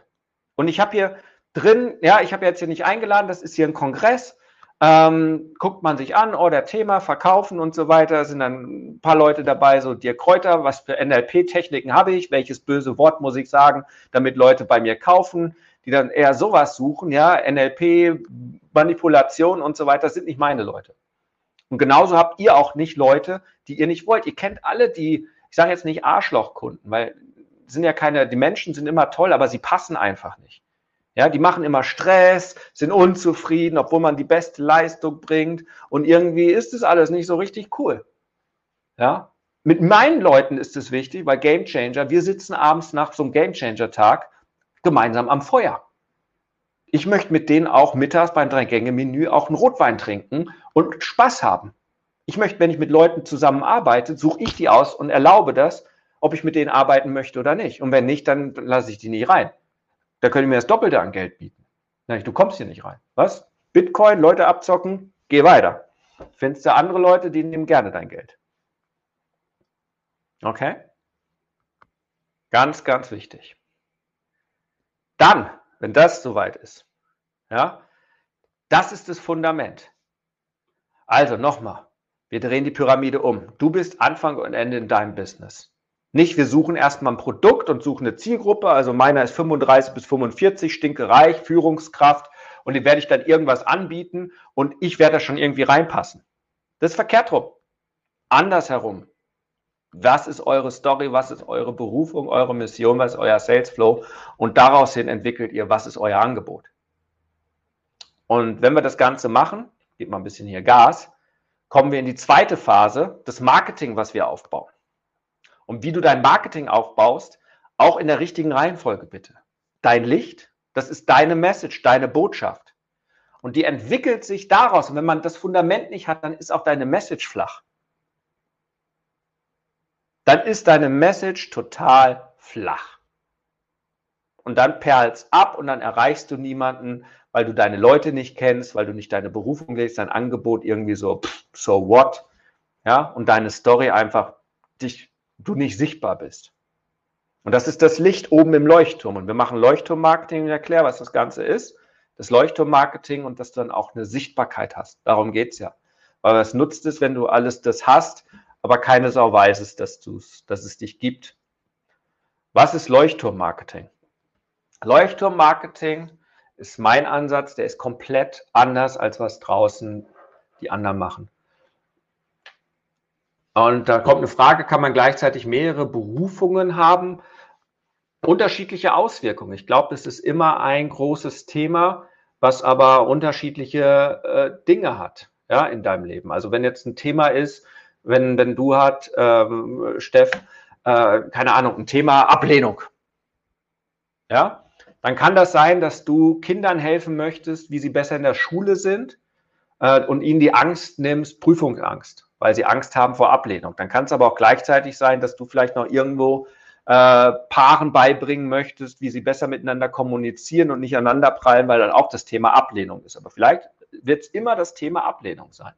S3: Und ich habe hier drin, ja, ich habe jetzt hier nicht eingeladen, das ist hier ein Kongress. Ähm, guckt man sich an, oh, der Thema, Verkaufen und so weiter, sind dann ein paar Leute dabei, so dir Kräuter, was für NLP-Techniken habe ich, welches böse Wort muss ich sagen, damit Leute bei mir kaufen die dann eher sowas suchen, ja, NLP, Manipulation und so weiter, sind nicht meine Leute. Und genauso habt ihr auch nicht Leute, die ihr nicht wollt. Ihr kennt alle die, ich sage jetzt nicht Arschlochkunden, weil sind ja keine, die Menschen sind immer toll, aber sie passen einfach nicht. Ja, die machen immer Stress, sind unzufrieden, obwohl man die beste Leistung bringt und irgendwie ist es alles nicht so richtig cool. Ja, mit meinen Leuten ist es wichtig, weil Game Changer, wir sitzen abends nach so einem Game Changer Tag gemeinsam am Feuer. Ich möchte mit denen auch mittags beim Drei-Gänge-Menü auch einen Rotwein trinken und Spaß haben. Ich möchte, wenn ich mit Leuten zusammenarbeite, suche ich die aus und erlaube das, ob ich mit denen arbeiten möchte oder nicht. Und wenn nicht, dann lasse ich die nicht rein. Da können die mir das Doppelte an Geld bieten. Du kommst hier nicht rein. Was? Bitcoin, Leute abzocken, geh weiter. Findest du andere Leute, die nehmen gerne dein Geld. Okay? Ganz, ganz wichtig. Dann, wenn das soweit ist, ja, das ist das Fundament. Also nochmal, wir drehen die Pyramide um. Du bist Anfang und Ende in deinem Business. Nicht, wir suchen erstmal ein Produkt und suchen eine Zielgruppe. Also meiner ist 35 bis 45, stinkereich, Führungskraft und den werde ich dann irgendwas anbieten und ich werde da schon irgendwie reinpassen. Das ist verkehrt rum. Andersherum. Was ist eure Story? Was ist eure Berufung, eure Mission? Was ist euer Sales Flow? Und daraus hin entwickelt ihr, was ist euer Angebot? Und wenn wir das Ganze machen, gebt mal ein bisschen hier Gas, kommen wir in die zweite Phase, das Marketing, was wir aufbauen. Und wie du dein Marketing aufbaust, auch in der richtigen Reihenfolge bitte. Dein Licht, das ist deine Message, deine Botschaft. Und die entwickelt sich daraus. Und wenn man das Fundament nicht hat, dann ist auch deine Message flach dann ist deine Message total flach. Und dann perlst ab und dann erreichst du niemanden, weil du deine Leute nicht kennst, weil du nicht deine Berufung legst, dein Angebot irgendwie so, pff, so what, ja, und deine Story einfach dich, du nicht sichtbar bist. Und das ist das Licht oben im Leuchtturm. Und wir machen Leuchtturmmarketing. Ich erkläre, was das Ganze ist. Das Leuchtturmmarketing und dass du dann auch eine Sichtbarkeit hast. Darum geht es ja. Weil was nutzt es, wenn du alles das hast, aber keine Sau weiß es, dass, dass es dich gibt. Was ist Leuchtturmmarketing? Leuchtturmmarketing ist mein Ansatz, der ist komplett anders, als was draußen die anderen machen. Und da kommt eine Frage, kann man gleichzeitig mehrere Berufungen haben? Unterschiedliche Auswirkungen. Ich glaube, es ist immer ein großes Thema, was aber unterschiedliche äh, Dinge hat ja, in deinem Leben. Also wenn jetzt ein Thema ist, wenn, wenn du hat, ähm, Steff, äh, keine Ahnung, ein Thema Ablehnung. Ja, dann kann das sein, dass du Kindern helfen möchtest, wie sie besser in der Schule sind äh, und ihnen die Angst nimmst, Prüfungsangst, weil sie Angst haben vor Ablehnung. Dann kann es aber auch gleichzeitig sein, dass du vielleicht noch irgendwo äh, Paaren beibringen möchtest, wie sie besser miteinander kommunizieren und nicht aneinander prallen, weil dann auch das Thema Ablehnung ist. Aber vielleicht wird es immer das Thema Ablehnung sein.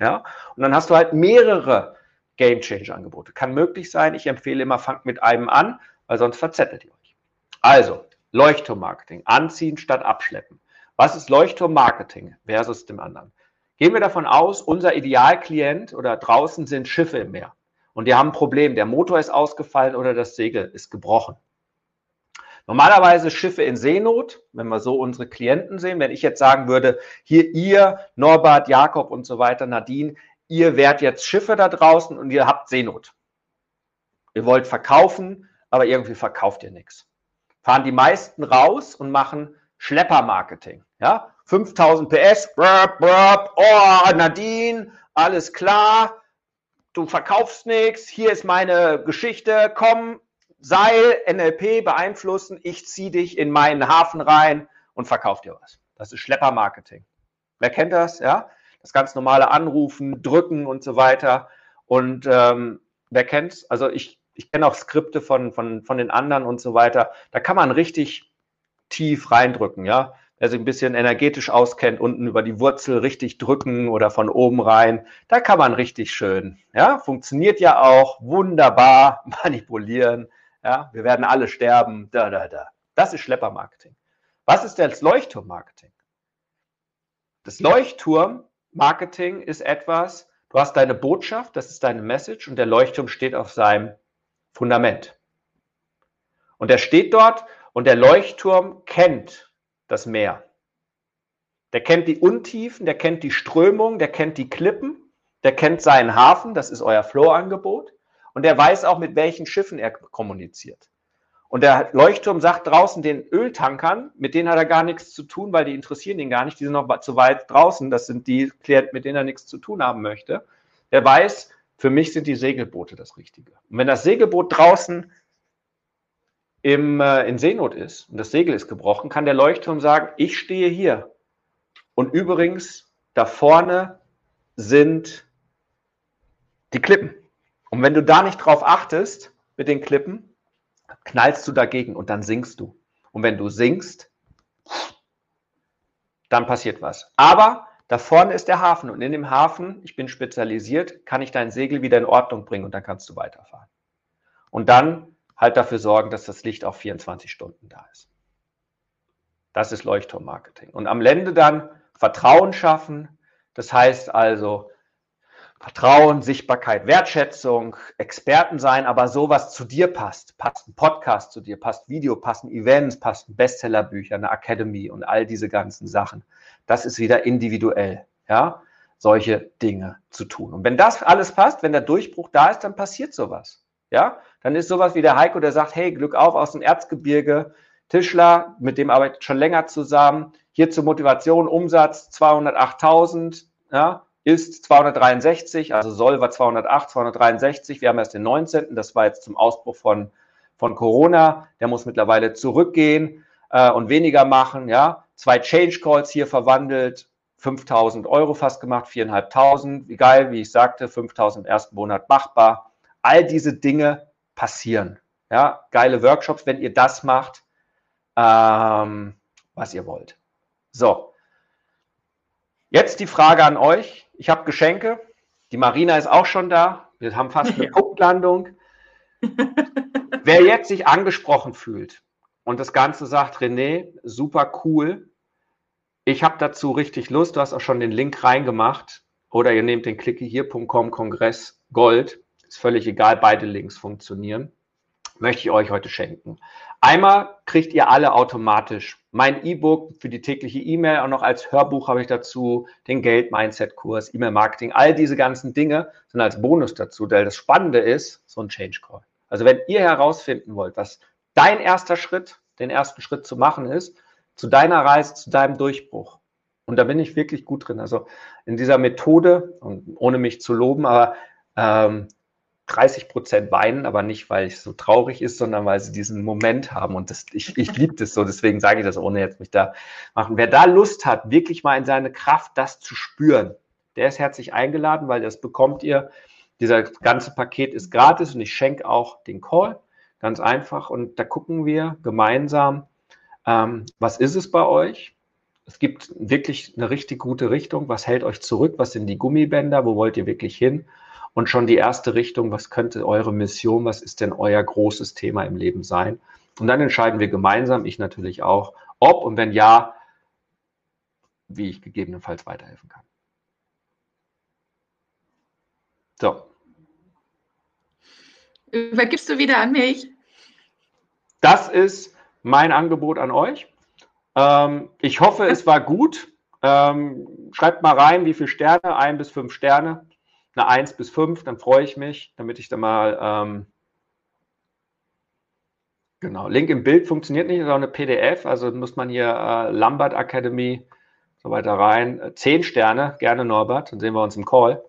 S3: Ja? Und dann hast du halt mehrere Game Changer Angebote. Kann möglich sein. Ich empfehle immer, fangt mit einem an, weil sonst verzettelt ihr euch. Also, Leuchtturmmarketing. Anziehen statt abschleppen. Was ist Leuchtturmmarketing versus dem anderen? Gehen wir davon aus, unser Idealklient oder draußen sind Schiffe im Meer und die haben ein Problem. Der Motor ist ausgefallen oder das Segel ist gebrochen. Normalerweise Schiffe in Seenot, wenn wir so unsere Klienten sehen, wenn ich jetzt sagen würde, hier ihr, Norbert, Jakob und so weiter, Nadine, ihr wärt jetzt Schiffe da draußen und ihr habt Seenot. Ihr wollt verkaufen, aber irgendwie verkauft ihr nichts. Fahren die meisten raus und machen Schleppermarketing. Ja, 5000 PS, brr, brr, oh, Nadine, alles klar, du verkaufst nichts, hier ist meine Geschichte, komm, Seil, NLP beeinflussen, ich ziehe dich in meinen Hafen rein und verkauf dir was. Das ist Schleppermarketing. Wer kennt das? Ja, das ganz normale Anrufen, Drücken und so weiter. Und ähm, wer kennt's? Also ich, ich kenne auch Skripte von, von, von den anderen und so weiter. Da kann man richtig tief reindrücken, ja. Wer sich ein bisschen energetisch auskennt, unten über die Wurzel richtig drücken oder von oben rein, da kann man richtig schön, ja. Funktioniert ja auch wunderbar manipulieren, ja. Wir werden alle sterben, da, da, da. Das ist Schleppermarketing. Was ist denn das Leuchtturmmarketing? Das Leuchtturm Marketing ist etwas, du hast deine Botschaft, das ist deine Message und der Leuchtturm steht auf seinem Fundament. Und er steht dort und der Leuchtturm kennt das Meer. Der kennt die Untiefen, der kennt die Strömung, der kennt die Klippen, der kennt seinen Hafen, das ist euer Flow-Angebot. Und der weiß auch, mit welchen Schiffen er kommuniziert. Und der Leuchtturm sagt draußen den Öltankern, mit denen hat er gar nichts zu tun, weil die interessieren ihn gar nicht, die sind noch zu weit draußen. Das sind die mit denen er nichts zu tun haben möchte. Der weiß, für mich sind die Segelboote das Richtige. Und wenn das Segelboot draußen im, äh, in Seenot ist und das Segel ist gebrochen, kann der Leuchtturm sagen, ich stehe hier. Und übrigens, da vorne sind die Klippen. Und wenn du da nicht drauf achtest mit den Klippen, knallst du dagegen und dann sinkst du. Und wenn du sinkst, dann passiert was. Aber da vorne ist der Hafen und in dem Hafen, ich bin spezialisiert, kann ich dein Segel wieder in Ordnung bringen und dann kannst du weiterfahren. Und dann halt dafür sorgen, dass das Licht auch 24 Stunden da ist. Das ist Leuchtturmmarketing. Und am Ende dann Vertrauen schaffen. Das heißt also, Vertrauen, Sichtbarkeit, Wertschätzung, Experten sein, aber so was zu dir passt. Passt ein Podcast zu dir, passt Video, passen Events, passen Bestsellerbücher, eine Academy und all diese ganzen Sachen. Das ist wieder individuell, ja, solche Dinge zu tun. Und wenn das alles passt, wenn der Durchbruch da ist, dann passiert sowas. Ja, dann ist sowas wie der Heiko, der sagt, hey, Glück auf aus dem Erzgebirge, Tischler, mit dem arbeitet schon länger zusammen. Hier zur Motivation, Umsatz 208.000, ja, ist 263, also soll war 208, 263. Wir haben erst den 19. Das war jetzt zum Ausbruch von, von Corona. Der muss mittlerweile zurückgehen äh, und weniger machen. Ja, zwei Change Calls hier verwandelt, 5000 Euro fast gemacht, 4.500. Wie geil, wie ich sagte, 5000 im ersten Monat machbar. All diese Dinge passieren. Ja, geile Workshops, wenn ihr das macht, ähm, was ihr wollt. So. Jetzt die Frage an euch. Ich habe Geschenke. Die Marina ist auch schon da. Wir haben fast eine ja. Punktlandung. wer jetzt sich angesprochen fühlt und das Ganze sagt, René, super cool, ich habe dazu richtig Lust, du hast auch schon den Link reingemacht oder ihr nehmt den klicke hier.com Kongress Gold, ist völlig egal, beide Links funktionieren, möchte ich euch heute schenken. Einmal kriegt ihr alle automatisch mein E-Book für die tägliche E-Mail, auch noch als Hörbuch habe ich dazu den Geld-Mindset-Kurs, E-Mail-Marketing, all diese ganzen Dinge sind als Bonus dazu, weil das Spannende ist, so ein Change Call. Also wenn ihr herausfinden wollt, was dein erster Schritt, den ersten Schritt zu machen ist, zu deiner Reise, zu deinem Durchbruch. Und da bin ich wirklich gut drin. Also in dieser Methode, und ohne mich zu loben, aber ähm, 30 Prozent weinen, aber nicht, weil es so traurig ist, sondern weil sie diesen Moment haben. Und das, ich, ich liebe das so, deswegen sage ich das, ohne jetzt mich da machen. Wer da Lust hat, wirklich mal in seine Kraft das zu spüren, der ist herzlich eingeladen, weil das bekommt ihr. Dieser ganze Paket ist gratis und ich schenke auch den Call. Ganz einfach. Und da gucken wir gemeinsam, ähm, was ist es bei euch? Es gibt wirklich eine richtig gute Richtung. Was hält euch zurück? Was sind die Gummibänder? Wo wollt ihr wirklich hin? Und schon die erste Richtung, was könnte eure Mission, was ist denn euer großes Thema im Leben sein? Und dann entscheiden wir gemeinsam, ich natürlich auch, ob und wenn ja, wie ich gegebenenfalls weiterhelfen kann.
S2: So. Übergibst du wieder an mich?
S3: Das ist mein Angebot an euch. Ähm, ich hoffe, es war gut. Ähm, schreibt mal rein, wie viele Sterne, ein bis fünf Sterne eine 1 bis 5, dann freue ich mich, damit ich da mal. Ähm, genau, Link im Bild funktioniert nicht, auch eine PDF, also muss man hier äh, Lambert Academy so weiter rein. Zehn Sterne, gerne Norbert, dann sehen wir uns im Call.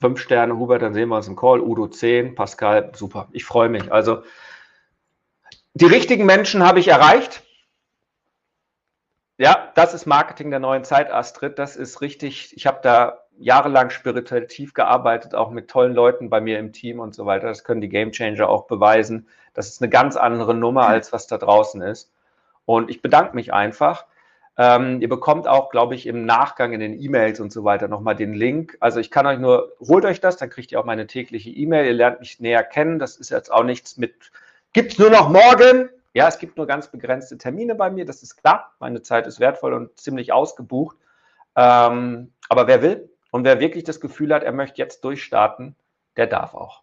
S3: Fünf Sterne, Hubert, dann sehen wir uns im Call. Udo 10, Pascal, super. Ich freue mich. Also die richtigen Menschen habe ich erreicht. Ja, das ist Marketing der neuen Zeit, Astrid. Das ist richtig. Ich habe da jahrelang spirituell tief gearbeitet, auch mit tollen Leuten bei mir im Team und so weiter. Das können die Game Changer auch beweisen. Das ist eine ganz andere Nummer, als was da draußen ist. Und ich bedanke mich einfach. Ähm, ihr bekommt auch, glaube ich, im Nachgang in den E-Mails und so weiter nochmal den Link. Also ich kann euch nur, holt euch das, dann kriegt ihr auch meine tägliche E-Mail. Ihr lernt mich näher kennen. Das ist jetzt auch nichts mit, gibt es nur noch morgen? Ja, es gibt nur ganz begrenzte Termine bei mir, das ist klar. Meine Zeit ist wertvoll und ziemlich ausgebucht. Ähm, aber wer will, und wer wirklich das Gefühl hat, er möchte jetzt durchstarten, der darf auch.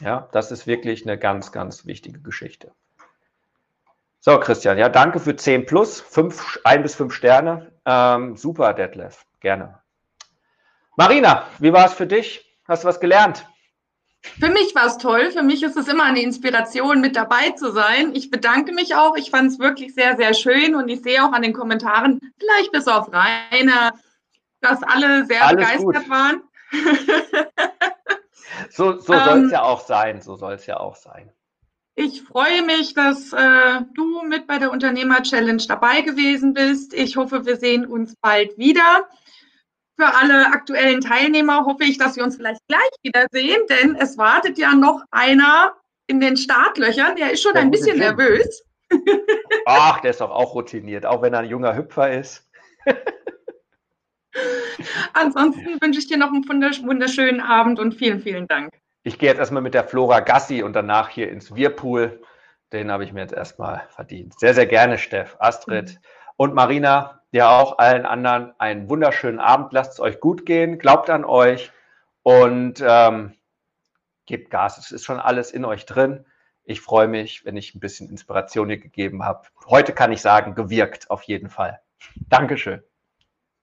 S3: Ja, das ist wirklich eine ganz, ganz wichtige Geschichte. So, Christian, ja, danke für 10 plus, 5, 1 bis 5 Sterne. Ähm, super, Detlef, gerne. Marina, wie war es für dich? Hast du was gelernt?
S2: Für mich war es toll. Für mich ist es immer eine Inspiration, mit dabei zu sein. Ich bedanke mich auch. Ich fand es wirklich sehr, sehr schön und ich sehe auch an den Kommentaren, vielleicht bis auf Rainer, dass alle sehr Alles begeistert gut. waren.
S3: so so soll es ähm, ja auch sein. So soll es ja auch sein.
S2: Ich freue mich, dass äh, du mit bei der Unternehmer Challenge dabei gewesen bist. Ich hoffe, wir sehen uns bald wieder. Für alle aktuellen Teilnehmer hoffe ich, dass wir uns vielleicht gleich wiedersehen, denn es wartet ja noch einer in den Startlöchern. Der ist schon der ein bisschen nervös.
S3: Ach, der ist doch auch routiniert, auch wenn er ein junger Hüpfer ist.
S2: Ansonsten wünsche ich dir noch einen wunderschönen Abend und vielen, vielen Dank.
S3: Ich gehe jetzt erstmal mit der Flora Gassi und danach hier ins Wirpool. Den habe ich mir jetzt erstmal verdient. Sehr, sehr gerne, Steff, Astrid mhm. und Marina. Ja, auch allen anderen einen wunderschönen Abend. Lasst es euch gut gehen. Glaubt an euch und ähm, gebt Gas. Es ist schon alles in euch drin. Ich freue mich, wenn ich ein bisschen Inspiration hier gegeben habe. Heute kann ich sagen, gewirkt auf jeden Fall. Dankeschön.